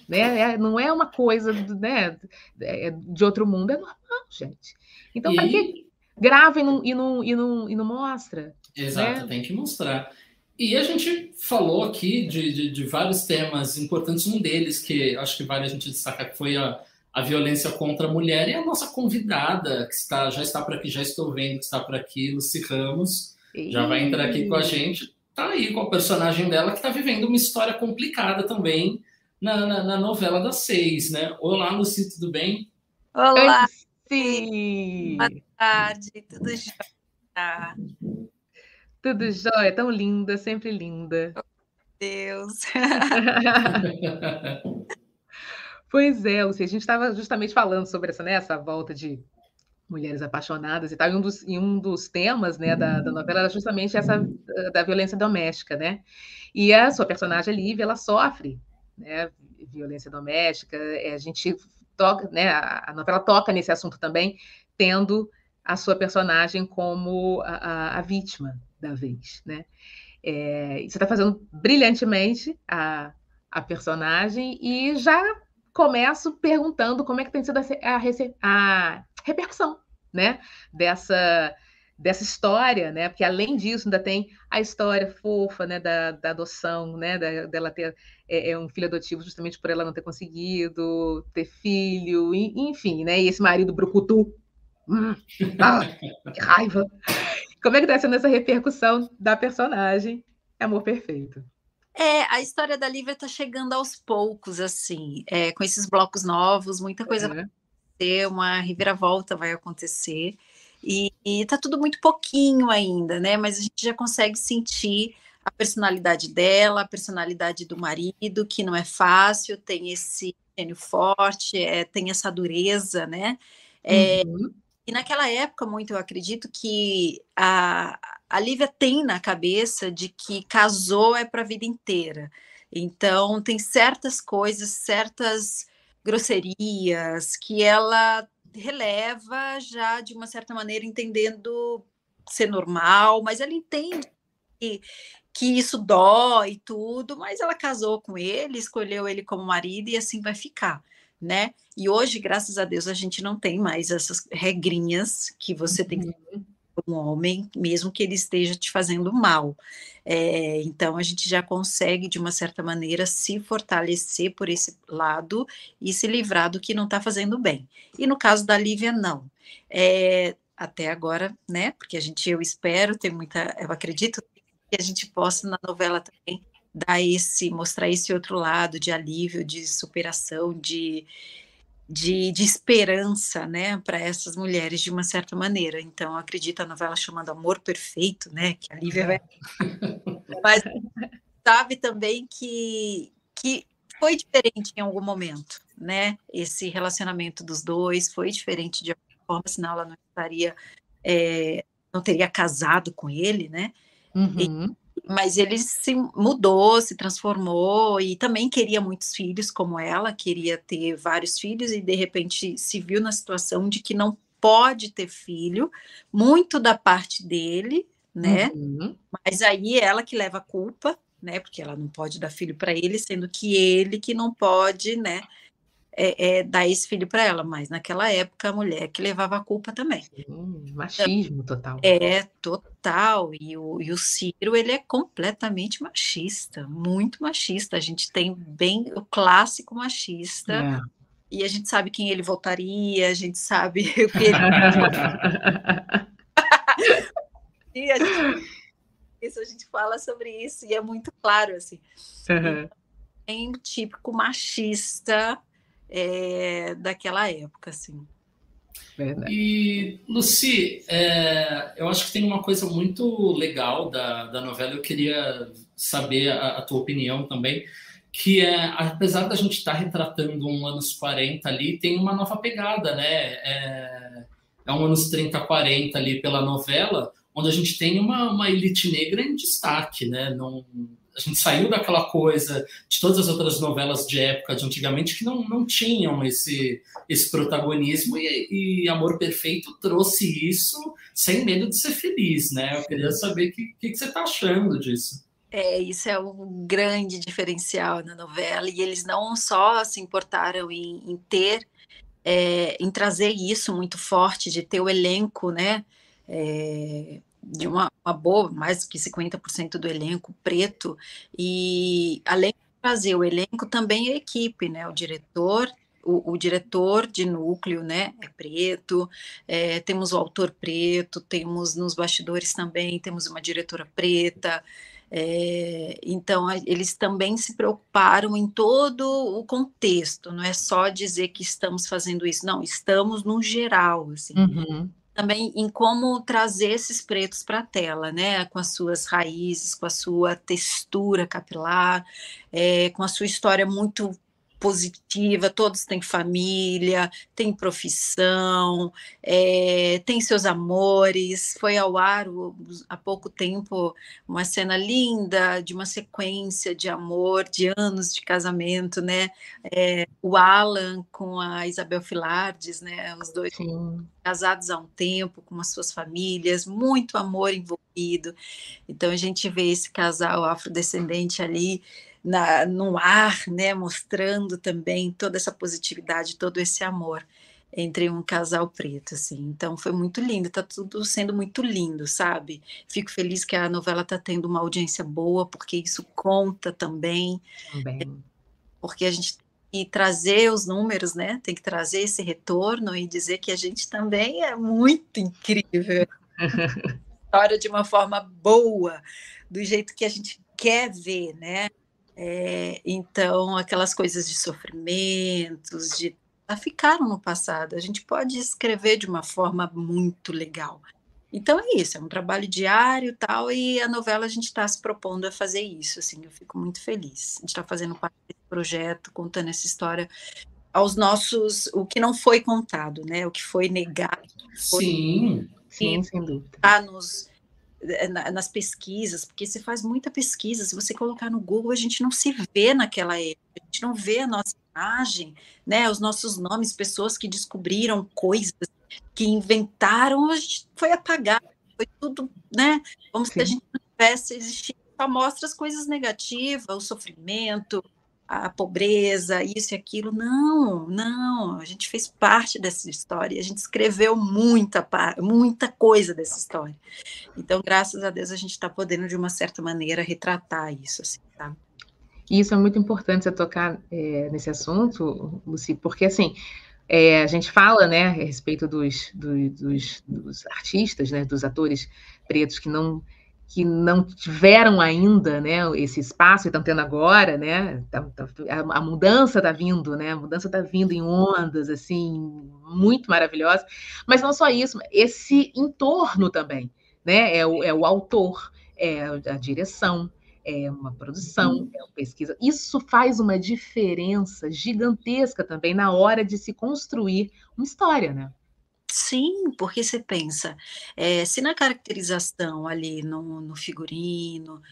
Né? É, não é uma coisa né, é, de outro mundo, é normal, gente. Então, e... para que grava e não, e não, e não, e não mostra? Exato, né? tem que mostrar. E a gente falou aqui de, de, de, vários temas importantes, um deles que acho que vale a gente destacar, que foi a, a violência contra a mulher e a nossa convidada, que está, já está por aqui, já estou vendo que está por aqui, Luci Ramos, já vai entrar aqui com a gente. Está aí com a personagem dela que está vivendo uma história complicada também na, na, na, novela das seis, né? Olá, Luci, tudo bem? Olá, sim. Boa tarde, tudo jóia? Tudo jóia, tão linda, sempre linda. Oh, Deus. Pois é, Lucia, a gente estava justamente falando sobre essa, né, essa volta de mulheres apaixonadas e tal, e um dos, e um dos temas né, da, da novela era justamente essa da violência doméstica, né? E a sua personagem, Lívia, ela sofre né, violência doméstica, é, a gente toca, né, a, novela toca nesse assunto também, tendo a sua personagem como a, a, a vítima da vez, né? É, você está fazendo brilhantemente a, a personagem e já começo perguntando como é que tem sido a, a, a repercussão, né, dessa dessa história, né? Porque além disso ainda tem a história fofa, né, da, da adoção, né, da, dela ter é, é, um filho adotivo justamente por ela não ter conseguido ter filho, e, enfim, né? E esse marido brucutu, hum, ah, que raiva! Como é que está sendo essa repercussão da personagem? Amor perfeito. É, a história da Lívia está chegando aos poucos, assim, é, com esses blocos novos, muita coisa vai acontecer, uma reviravolta vai acontecer, e, está tudo muito pouquinho ainda, né? Mas a gente já consegue sentir a personalidade dela, a personalidade do marido, que não é fácil, tem esse gênio forte, é, tem essa dureza, né? É, uhum. E naquela época, muito eu acredito que a, a Lívia tem na cabeça de que casou é para a vida inteira. Então, tem certas coisas, certas grosserias que ela releva já de uma certa maneira, entendendo ser normal, mas ela entende que, que isso dói e tudo, mas ela casou com ele, escolheu ele como marido e assim vai ficar. Né? E hoje, graças a Deus, a gente não tem mais essas regrinhas que você tem que uhum um homem, mesmo que ele esteja te fazendo mal. É, então, a gente já consegue, de uma certa maneira, se fortalecer por esse lado e se livrar do que não está fazendo bem. E no caso da Lívia, não. É, até agora, né? Porque a gente, eu espero, tem muita, eu acredito que a gente possa na novela também dar esse, mostrar esse outro lado de alívio, de superação, de de, de esperança, né, para essas mulheres de uma certa maneira. Então, acredito a novela chamando Amor Perfeito, né, que a Lívia vai. Mas sabe também que, que foi diferente em algum momento, né? Esse relacionamento dos dois foi diferente de alguma forma, senão ela não estaria, é, não teria casado com ele, né? Uhum. E, mas ele se mudou, se transformou e também queria muitos filhos, como ela, queria ter vários filhos e de repente se viu na situação de que não pode ter filho, muito da parte dele, né? Uhum. Mas aí ela que leva a culpa, né? Porque ela não pode dar filho para ele, sendo que ele que não pode, né? É, é, dar esse filho para ela, mas naquela época a mulher que levava a culpa também. Hum, machismo total. É, total. E o, e o Ciro, ele é completamente machista, muito machista. A gente tem bem o clássico machista. É. E a gente sabe quem ele votaria, a gente sabe o que ele. e a gente, isso a gente fala sobre isso e é muito claro assim. Uhum. Tem típico machista é, daquela época, assim. Verdade. E, Luci, é, eu acho que tem uma coisa muito legal da, da novela, eu queria saber a, a tua opinião também, que é, apesar da gente estar tá retratando um anos 40 ali, tem uma nova pegada, né? É, é um anos 30, 40 ali pela novela, onde a gente tem uma, uma elite negra em destaque, né? Não, a gente saiu daquela coisa de todas as outras novelas de época de antigamente que não, não tinham esse, esse protagonismo e, e Amor Perfeito trouxe isso sem medo de ser feliz, né? Eu queria saber o que, que, que você está achando disso. É, isso é um grande diferencial na novela, e eles não só se importaram em, em ter, é, em trazer isso muito forte, de ter o elenco, né, é, de uma, uma boa, mais que 50% do elenco preto, e além de trazer o elenco, também a equipe, né? O diretor, o, o diretor de núcleo, né? É preto, é, temos o autor preto, temos nos bastidores também, temos uma diretora preta. É, então, a, eles também se preocuparam em todo o contexto, não é só dizer que estamos fazendo isso, não, estamos no geral, assim. Uhum também em como trazer esses pretos para a tela, né? Com as suas raízes, com a sua textura capilar, é, com a sua história muito positiva, todos têm família, têm profissão, é, têm seus amores. Foi ao ar há pouco tempo uma cena linda de uma sequência de amor, de anos de casamento, né? É, o Alan com a Isabel Filardes, né? Os dois Sim. casados há um tempo, com as suas famílias, muito amor envolvido. Então a gente vê esse casal afrodescendente ali na, no ar, né, mostrando também toda essa positividade, todo esse amor entre um casal preto, assim. Então foi muito lindo, tá tudo sendo muito lindo, sabe? Fico feliz que a novela tá tendo uma audiência boa, porque isso conta também. Também. Porque a gente e trazer os números, né? Tem que trazer esse retorno e dizer que a gente também é muito incrível. História de uma forma boa, do jeito que a gente quer ver, né? É, então, aquelas coisas de sofrimentos, de ficaram no passado. A gente pode escrever de uma forma muito legal. Então é isso, é um trabalho diário tal, e a novela a gente está se propondo a fazer isso, assim, eu fico muito feliz. A gente está fazendo parte desse projeto, contando essa história aos nossos, o que não foi contado, né? O que foi negado. Foi, sim, sim, sem dúvida. Está nos nas pesquisas, porque se faz muita pesquisa, se você colocar no Google, a gente não se vê naquela época, a gente não vê a nossa imagem, né, os nossos nomes, pessoas que descobriram coisas, que inventaram, a gente foi apagado, foi tudo, né, como Sim. se a gente não tivesse existido, só mostra as coisas negativas, o sofrimento, a pobreza, isso e aquilo. Não, não, a gente fez parte dessa história, a gente escreveu muita, muita coisa dessa história. Então, graças a Deus, a gente está podendo, de uma certa maneira, retratar isso, assim, sabe? E isso é muito importante você tocar é, nesse assunto, Luci, porque assim. É, a gente fala, né, a respeito dos, dos, dos artistas, né, dos atores pretos que não que não tiveram ainda né, esse espaço e estão tendo agora, né? Tá, a, mudança está vindo, né? A mudança está vindo em ondas, assim, muito maravilhosa. Mas não só isso, esse entorno também, né? É o, é o autor, é a direção, é uma produção, é uma pesquisa. Isso faz uma diferença gigantesca também na hora de se construir uma história, né? Sim, porque você pensa, é, se na caracterização ali, no, no figurino,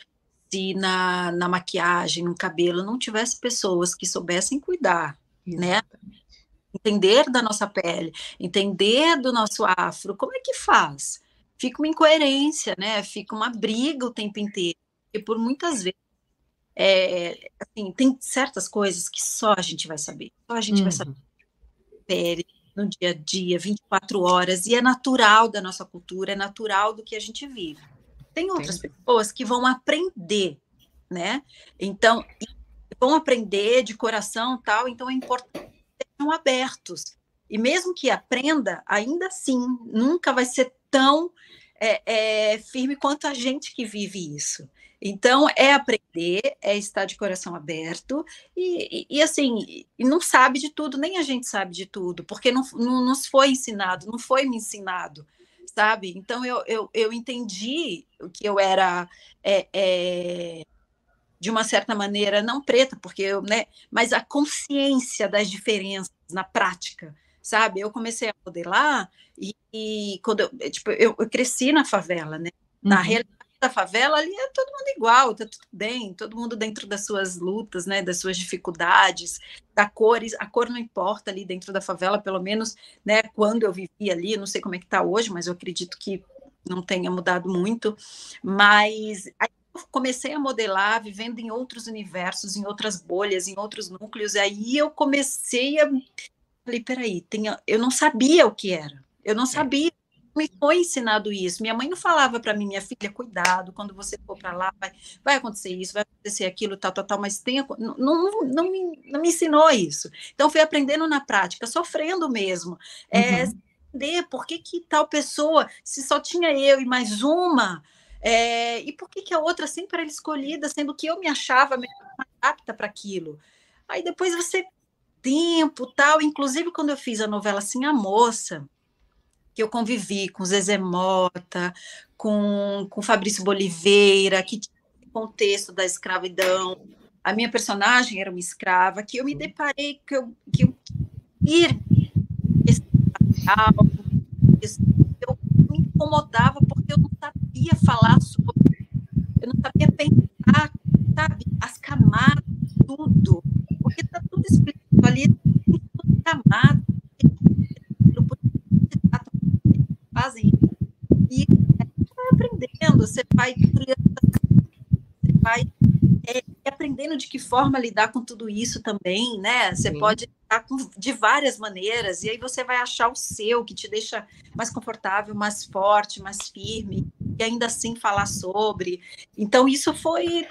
se na, na, maquiagem, no cabelo, não tivesse pessoas que soubessem cuidar, né? Exatamente. né? Entender da nossa pele, entender do nosso afro, como é que faz? Fica uma incoerência, né? Fica uma briga o tempo inteiro. Porque por muitas vezes, é, assim, tem certas coisas que só a gente vai saber. Só a gente uhum. vai saber. Pele, no dia a dia, 24 horas, e é natural da nossa cultura, é natural do que a gente vive. Tem outras Sim. pessoas que vão aprender, né? Então, vão aprender de coração tal, então é importante que sejam abertos. E mesmo que aprenda, ainda assim, nunca vai ser tão é, é, firme quanto a gente que vive isso. Então, é aprender, é estar de coração aberto e, e, e, assim, não sabe de tudo, nem a gente sabe de tudo, porque não, não nos foi ensinado, não foi me ensinado, sabe? Então, eu, eu, eu entendi que eu era, é, é, de uma certa maneira, não preta, porque eu, né, mas a consciência das diferenças na prática, sabe? Eu comecei a modelar e, e quando eu, tipo, eu, eu cresci na favela, né? Na uhum. realidade, da favela, ali é todo mundo igual, tá tudo bem, todo mundo dentro das suas lutas, né, das suas dificuldades, da cores, a cor não importa ali dentro da favela, pelo menos, né, quando eu vivia ali, não sei como é que tá hoje, mas eu acredito que não tenha mudado muito, mas aí eu comecei a modelar, vivendo em outros universos, em outras bolhas, em outros núcleos, e aí eu comecei a falei, peraí, tem, eu não sabia o que era, eu não é. sabia me foi ensinado isso. Minha mãe não falava para mim, minha filha, cuidado, quando você for para lá, vai, vai acontecer isso, vai acontecer aquilo, tal, tal, tal, mas tenha, não, não, não, me, não me ensinou isso. Então, fui aprendendo na prática, sofrendo mesmo. É, uhum. entender por que, que tal pessoa, se só tinha eu e mais uma, é, e por que, que a outra sempre era escolhida, sendo que eu me achava mais apta para aquilo. Aí depois você tempo, tal, inclusive quando eu fiz a novela Assim a Moça, que eu convivi com Zezé Mota, com, com Fabrício Boliveira, que tinha esse contexto da escravidão. A minha personagem era uma escrava, que eu me deparei que eu, que eu ir eu me incomodava porque eu não sabia falar sobre, eu não sabia pensar, sabe, as camadas, tudo, porque está tudo explícito ali, tudo camada, fazem. E você vai aprendendo, você vai você vai é, aprendendo de que forma lidar com tudo isso também, né? Você Sim. pode lidar com, de várias maneiras, e aí você vai achar o seu, que te deixa mais confortável, mais forte, mais firme, e ainda assim falar sobre. Então, isso foi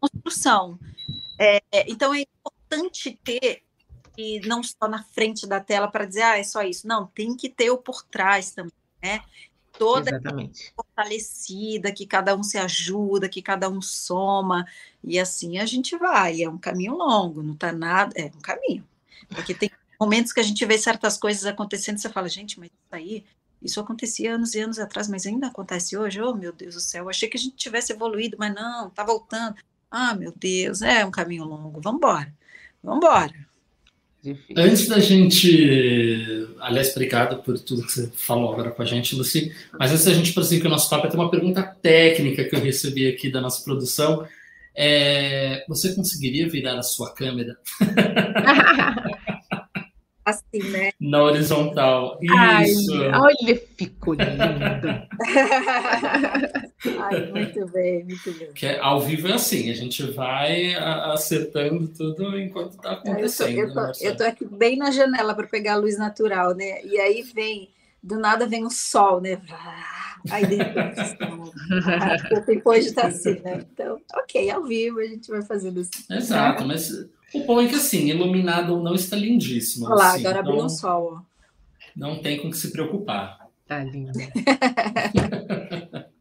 construção. É, então, é importante ter e não só na frente da tela para dizer, ah, é só isso. Não, tem que ter o por trás também né? Toda Exatamente. fortalecida, que cada um se ajuda, que cada um soma, e assim a gente vai. É um caminho longo, não está nada, é um caminho. Porque tem momentos que a gente vê certas coisas acontecendo você fala, gente, mas isso aí, isso acontecia anos e anos atrás, mas ainda acontece hoje? Oh, meu Deus do céu, achei que a gente tivesse evoluído, mas não, está voltando. Ah, meu Deus, é um caminho longo, vamos embora, vamos embora. Difícil. Antes da gente. Aliás, obrigado por tudo que você falou agora com a gente, Luci. Mas antes da gente prosseguir com o nosso papo, tem uma pergunta técnica que eu recebi aqui da nossa produção. É, você conseguiria virar a sua câmera? Assim, né? Na horizontal. Isso. Ai, olha, ficou lindo. Ai, muito bem, muito bem. Que é, ao vivo é assim, a gente vai acertando tudo enquanto está acontecendo. Eu tô, eu, tô, eu tô, aqui bem na janela para pegar a luz natural, né? E aí vem, do nada vem o sol, né? Aí de repente, o tempo hoje está assim, né? Então, ok, ao vivo a gente vai fazendo assim. Exato, mas o bom é que assim, iluminado ou não está lindíssimo. Olha lá, assim, agora abriu o sol. Ó. Não tem com que se preocupar. Tá lindo.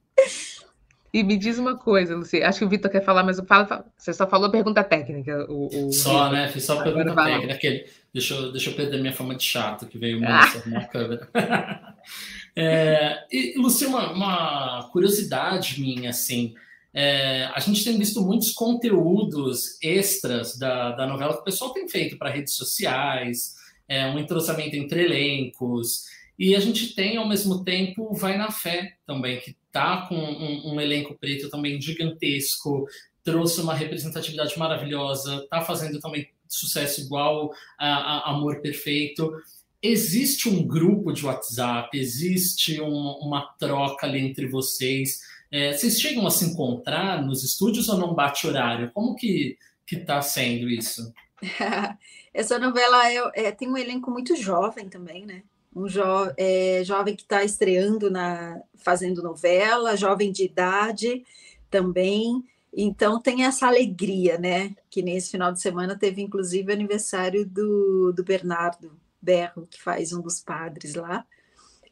E me diz uma coisa, Luci. Acho que o Vitor quer falar, mas fala, você só falou pergunta técnica. O, o só, né? Fiz só Agora pergunta técnica. Aquele, deixa, eu, deixa eu perder minha fama de chato, que veio muito ah. na câmera. é, e, Luci, uma, uma, curiosidade minha, assim. É, a gente tem visto muitos conteúdos extras da, da novela que o pessoal tem feito para redes sociais, é, um entrosamento entre elencos. E a gente tem, ao mesmo tempo, Vai na Fé também, que tá com um, um elenco preto também gigantesco, trouxe uma representatividade maravilhosa, tá fazendo também sucesso igual a, a Amor Perfeito. Existe um grupo de WhatsApp, existe um, uma troca ali entre vocês. É, vocês chegam a se encontrar nos estúdios ou não bate horário? Como que que está sendo isso? Essa novela é, é, tem um elenco muito jovem também, né? um jo é, jovem que está estreando na fazendo novela, jovem de idade também. Então tem essa alegria, né? Que nesse final de semana teve inclusive aniversário do, do Bernardo Berro, que faz um dos padres lá.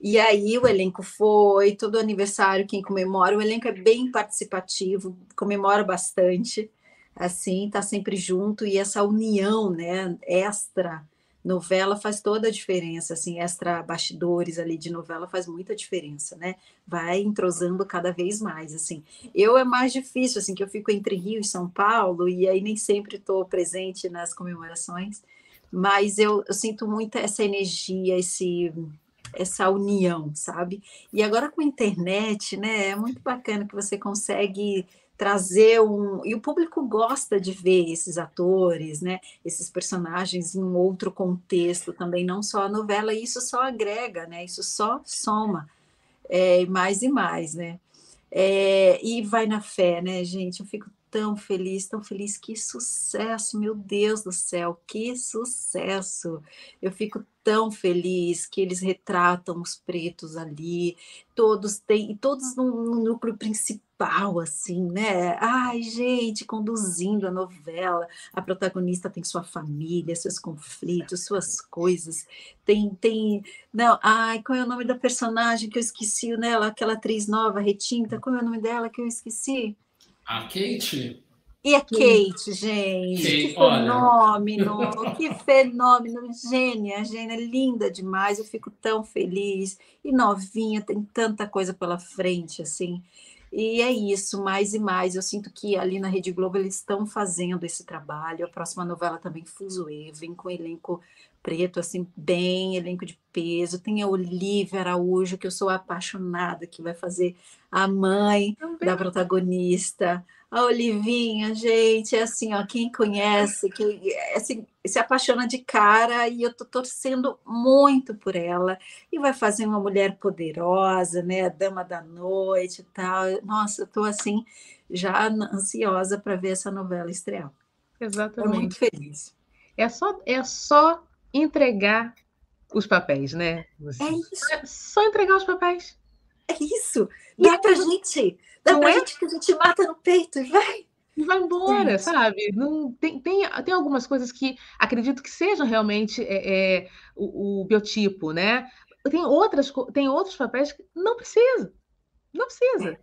E aí o elenco foi, todo aniversário, quem comemora, o elenco é bem participativo, comemora bastante, assim, tá sempre junto, e essa união, né, extra novela faz toda a diferença, assim, extra bastidores ali de novela faz muita diferença, né? Vai entrosando cada vez mais, assim. Eu é mais difícil, assim, que eu fico entre Rio e São Paulo e aí nem sempre estou presente nas comemorações, mas eu, eu sinto muito essa energia, esse essa união, sabe? E agora com a internet, né, é muito bacana que você consegue trazer um. E o público gosta de ver esses atores, né? Esses personagens em outro contexto também, não só a novela, e isso só agrega, né? Isso só soma é, mais e mais, né? É, e vai na fé, né, gente? Eu fico tão feliz, tão feliz. Que sucesso, meu Deus do céu, que sucesso! Eu fico tão feliz que eles retratam os pretos ali, todos têm, todos no, núcleo principal, assim, né? Ai, gente, conduzindo a novela, a protagonista tem sua família, seus conflitos, suas coisas, tem, tem, não, ai, qual é o nome da personagem que eu esqueci, nela, aquela atriz nova, retinta, qual é o nome dela que eu esqueci? A Kate? E a Kate, gente, Kate, que fenômeno, olha. que fenômeno, gênia, gênia, linda demais, eu fico tão feliz, e novinha, tem tanta coisa pela frente, assim, e é isso, mais e mais, eu sinto que ali na Rede Globo eles estão fazendo esse trabalho, a próxima novela também, Fuzuê, vem com elenco preto, assim, bem, elenco de peso. Tem a Olivia Araújo, que eu sou apaixonada, que vai fazer a mãe Também. da protagonista. A Olivinha, gente, é assim, ó, quem conhece, que assim, se apaixona de cara e eu tô torcendo muito por ela. E vai fazer uma mulher poderosa, né, a dama da noite e tal. Nossa, eu tô assim já ansiosa para ver essa novela estrear. Exatamente. Tô muito feliz. É só é só entregar os papéis, né? É isso. É só entregar os papéis. É isso. Dá pra gente. Dá Não pra é? gente que a gente mata no peito e vai. E vai embora, Sim. sabe? Não, tem, tem, tem algumas coisas que acredito que sejam realmente é, é, o, o, biotipo, né? Tem, outras, tem outros papéis que não precisa. Não precisa.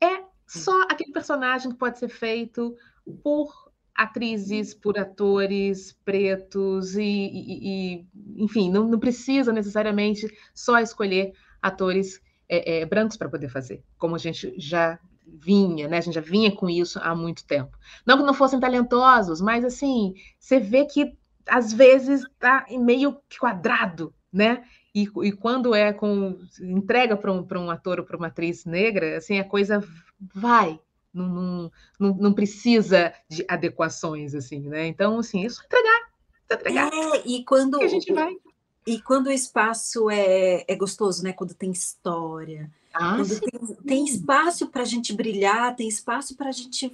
É, é só aquele personagem que pode ser feito por atrizes, por atores pretos e, e, e enfim, não, não, precisa necessariamente só escolher atores é, é, brancos para poder fazer, como a gente já vinha, né? A gente já vinha com isso há muito tempo. Não que não fossem talentosos, mas assim, você vê que às vezes tá meio quadrado, né? E, e quando é com entrega para um, um ator ou para uma atriz negra, assim, a coisa vai, não, não, não, precisa de adequações, assim, né? Então, assim, isso entregar, entregar. É, e quando... a gente vai... E quando o espaço é, é gostoso, né? Quando tem história, ah, quando tem, tem, espaço para a gente brilhar, tem espaço para a gente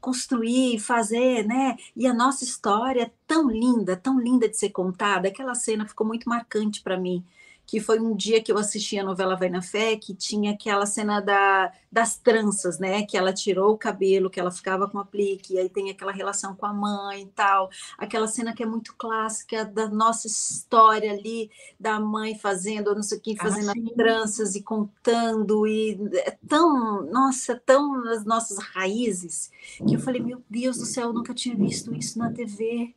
construir, fazer, né? E a nossa história é tão linda, tão linda de ser contada. Aquela cena ficou muito marcante para mim que foi um dia que eu assisti a novela Vai na Fé, que tinha aquela cena da, das tranças, né? Que ela tirou o cabelo, que ela ficava com aplique, e aí tem aquela relação com a mãe e tal. Aquela cena que é muito clássica da nossa história ali, da mãe fazendo, não sei o que, ah, fazendo ah, as tranças e contando, e é tão, nossa, tão nas nossas raízes, que eu falei, meu Deus do céu, eu nunca tinha visto isso na TV.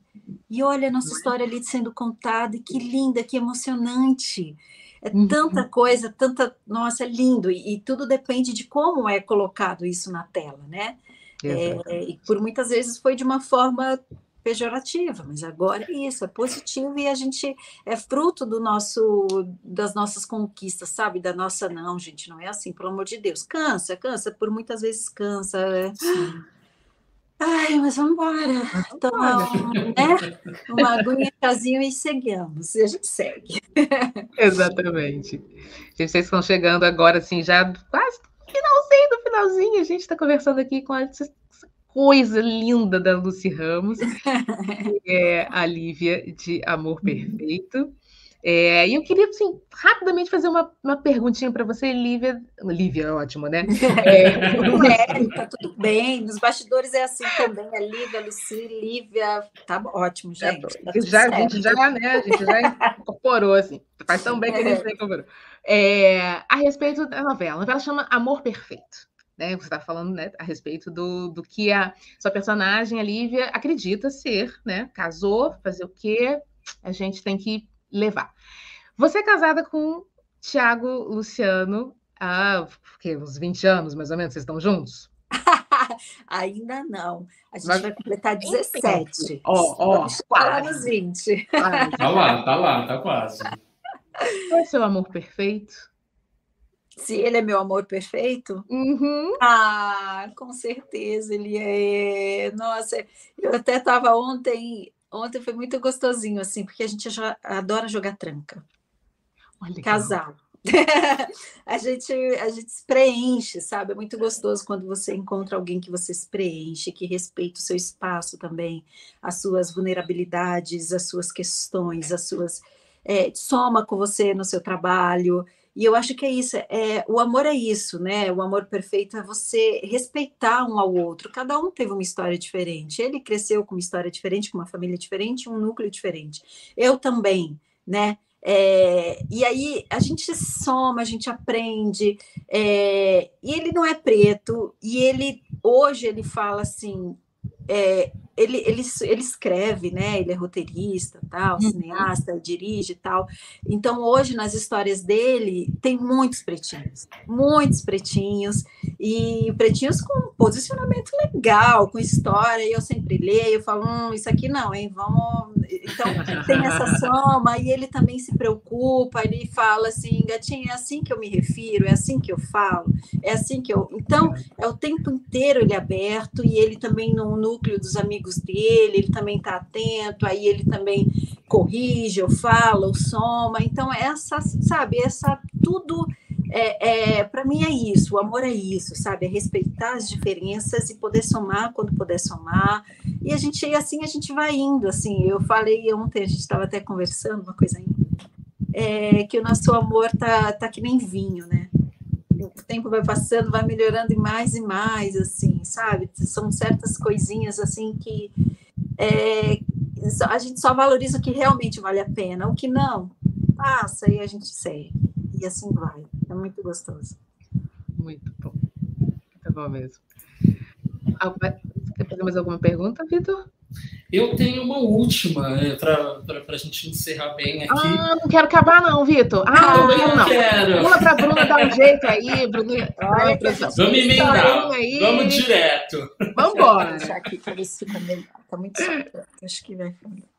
E olha a nossa história ali sendo contada, e que linda, que emocionante. É uhum. tanta coisa, tanta. Nossa, é lindo. E, e, tudo depende de como é colocado isso na tela, né? É, e por muitas vezes foi de uma forma pejorativa, mas agora é isso, é positivo e a gente é fruto do nosso das nossas conquistas, sabe? Da nossa não, gente, não é assim, pelo amor de Deus. Cansa, cansa, por muitas vezes cansa. É... Ai, mas vamos embora. Tomar um, né? uma aguinha, casinho e seguimos. E a gente segue. Exatamente. Gente, vocês estão chegando agora, assim, já quase finalzinho do finalzinho. A gente está conversando aqui com essa coisa linda da Lucy Ramos, que é a Lívia de Amor Perfeito. É, e eu queria, assim, rapidamente fazer uma, uma perguntinha para você, Lívia. Lívia é ótimo, né? É, é, tá tudo bem. Nos bastidores é assim também. A Lívia, a Luci, Lívia. Tá ótimo, é, gente. Tá já, a gente já, né? A gente já incorporou, assim. Faz tão bem que a gente já incorporou. É, a respeito da novela. A novela chama Amor Perfeito. Né, você está falando né, a respeito do, do que a sua personagem, a Lívia, acredita ser, né? Casou, fazer o quê? A gente tem que levar. Você é casada com Tiago Luciano há que, uns 20 anos, mais ou menos, vocês estão juntos? Ainda não. A gente Mas... vai completar 17. Ó, ó, quase. 20. Tá lá, tá lá, tá quase. Qual é o seu amor perfeito? Se ele é meu amor perfeito? Uhum. Ah, com certeza ele é. Nossa, eu até estava ontem Ontem foi muito gostosinho, assim, porque a gente adora jogar tranca. Olha Casal. a gente a gente se preenche, sabe? É muito gostoso quando você encontra alguém que você se preenche, que respeita o seu espaço também, as suas vulnerabilidades, as suas questões, as suas é, soma com você no seu trabalho. E eu acho que é isso, é, o amor é isso, né? O amor perfeito é você respeitar um ao outro. Cada um teve uma história diferente. Ele cresceu com uma história diferente, com uma família diferente, um núcleo diferente. Eu também, né? É, e aí a gente soma, a gente aprende. É, e ele não é preto, e ele hoje ele fala assim: é, ele, ele, ele escreve, né? Ele é roteirista, tal, uhum. cineasta, dirige e tal. Então, hoje, nas histórias dele, tem muitos pretinhos, muitos pretinhos, e pretinhos com posicionamento legal, com história, e eu sempre leio, eu falo, hum, isso aqui não, hein? Vamos. Então, tem essa soma, e ele também se preocupa, ele fala assim, gatinho, é assim que eu me refiro, é assim que eu falo, é assim que eu. Então, é o tempo inteiro ele aberto, e ele também no núcleo dos amigos amigos dele, ele também está atento, aí ele também corrige, ou fala, ou soma. Então, essa, sabe, essa tudo. É, é para mim é isso, o amor é isso, sabe? É respeitar as diferenças e poder somar quando puder somar. E a gente, assim, a gente vai indo, assim. Eu falei ontem, a gente estava até conversando, uma coisa ainda, é, que o nosso amor tá, tá que nem vinho, né? O tempo vai passando, vai melhorando e mais e mais, assim, sabe? São certas coisinhas, assim, que é, a gente só valoriza o que realmente vale a pena, o que não, passa e a gente segue. E assim vai. É muito gostoso. Muito bom. Muito bom mesmo. Quer fazer mais alguma pergunta, Vitor? Eu tenho uma última é, para a gente encerrar bem aqui. Ah, não quero acabar, não, Vitor. Ah, não, não, não. quero. Pula para a Bruna dar um jeito aí, Bruna. Olha, Vamos emendar. Aí. Vamos direto. Vamos embora. deixar aqui para ver se Está muito solto. Acho que vai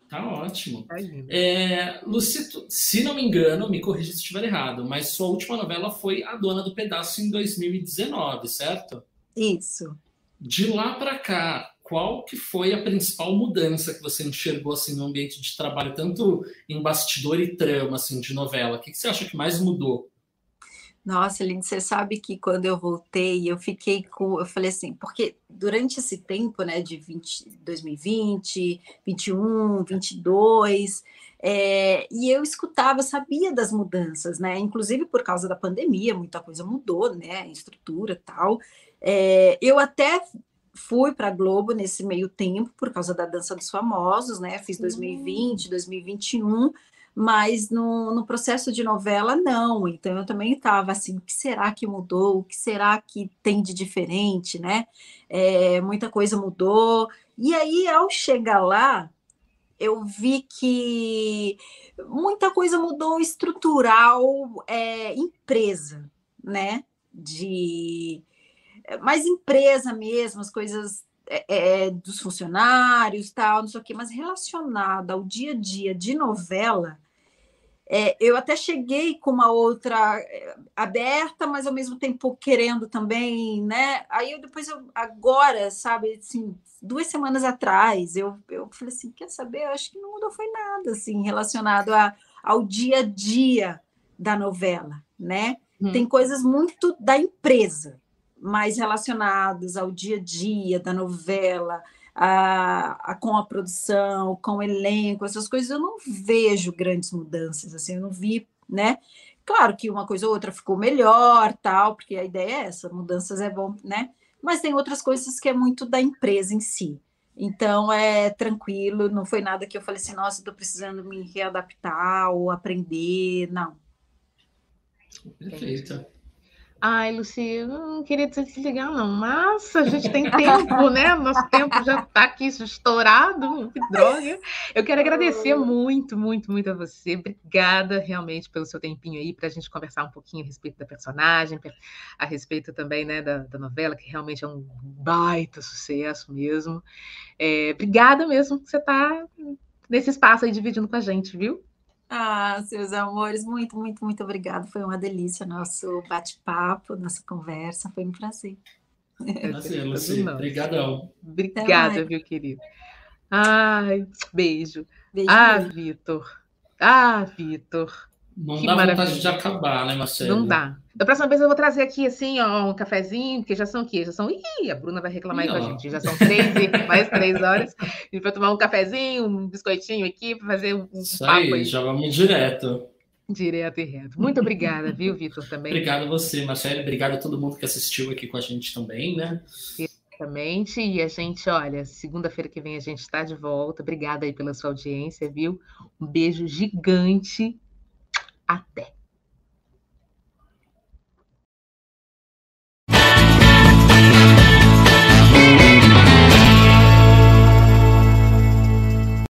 Tá ótimo. É, Lucito, se não me engano, me corrija se estiver errado, mas sua última novela foi A Dona do Pedaço em 2019, certo? Isso. De lá para cá, qual que foi a principal mudança que você enxergou assim no ambiente de trabalho, tanto em bastidor e trama assim de novela? O que, que você acha que mais mudou? Nossa, Lindsay, você sabe que quando eu voltei, eu fiquei com. Eu falei assim, porque durante esse tempo, né, de 20, 2020, 21, 22, é, e eu escutava, sabia das mudanças, né? Inclusive por causa da pandemia, muita coisa mudou, né? Estrutura tal. É, eu até fui para a Globo nesse meio tempo por causa da Dança dos Famosos, né? Fiz 2020, 2021 mas no, no processo de novela, não. Então eu também estava assim: o que será que mudou? O que será que tem de diferente, né? É, muita coisa mudou. E aí, ao chegar lá, eu vi que muita coisa mudou estrutural, é, empresa, né? De mais empresa mesmo, as coisas é, é, dos funcionários, tal, não sei o quê, mas relacionada ao dia a dia de novela, é, eu até cheguei com uma outra é, aberta, mas ao mesmo tempo querendo também, né? Aí eu depois, eu, agora, sabe, assim, duas semanas atrás, eu, eu falei assim, quer saber? Eu acho que não mudou foi nada, assim, relacionado a, ao dia a dia da novela, né? Hum. Tem coisas muito da empresa, mais relacionadas ao dia a dia da novela, a, a, com a produção, com o elenco, essas coisas, eu não vejo grandes mudanças, assim, eu não vi, né? Claro que uma coisa ou outra ficou melhor, tal, porque a ideia é essa, mudanças é bom, né? Mas tem outras coisas que é muito da empresa em si. Então é tranquilo, não foi nada que eu falei assim, nossa, estou precisando me readaptar ou aprender, não. Perfeito. Ai, Luci, eu não queria desligar, não, mas a gente tem tempo, né? Nosso tempo já está aqui estourado, que droga. Eu quero agradecer muito, muito, muito a você. Obrigada realmente pelo seu tempinho aí para a gente conversar um pouquinho a respeito da personagem, a respeito também né, da, da novela, que realmente é um baita sucesso mesmo. É, obrigada mesmo que você está nesse espaço aí dividindo com a gente, viu? Ah, seus amores, muito, muito, muito obrigada. Foi uma delícia nosso bate-papo, nossa conversa. Foi um prazer. Prazer, Luci. Obrigadão. Obrigada, viu, querido. Ai, beijo. beijo ah, Vitor. Ah, Vitor. Não que dá vontade de acabar, né, Marcelo? Não dá. Da próxima vez eu vou trazer aqui, assim, ó, um cafezinho, porque já são o quê? Já são. Ih, a Bruna vai reclamar aí com a gente. Já são três e mais três horas. A gente vai tomar um cafezinho, um biscoitinho aqui, para fazer um, um Isso papo aí, aí. já vamos direto. Direto e reto. Muito obrigada, viu, Vitor, também. Obrigado a você, Marcelo. Obrigado a todo mundo que assistiu aqui com a gente também, né? Exatamente. E a gente, olha, segunda-feira que vem a gente está de volta. Obrigada aí pela sua audiência, viu? Um beijo gigante. Até!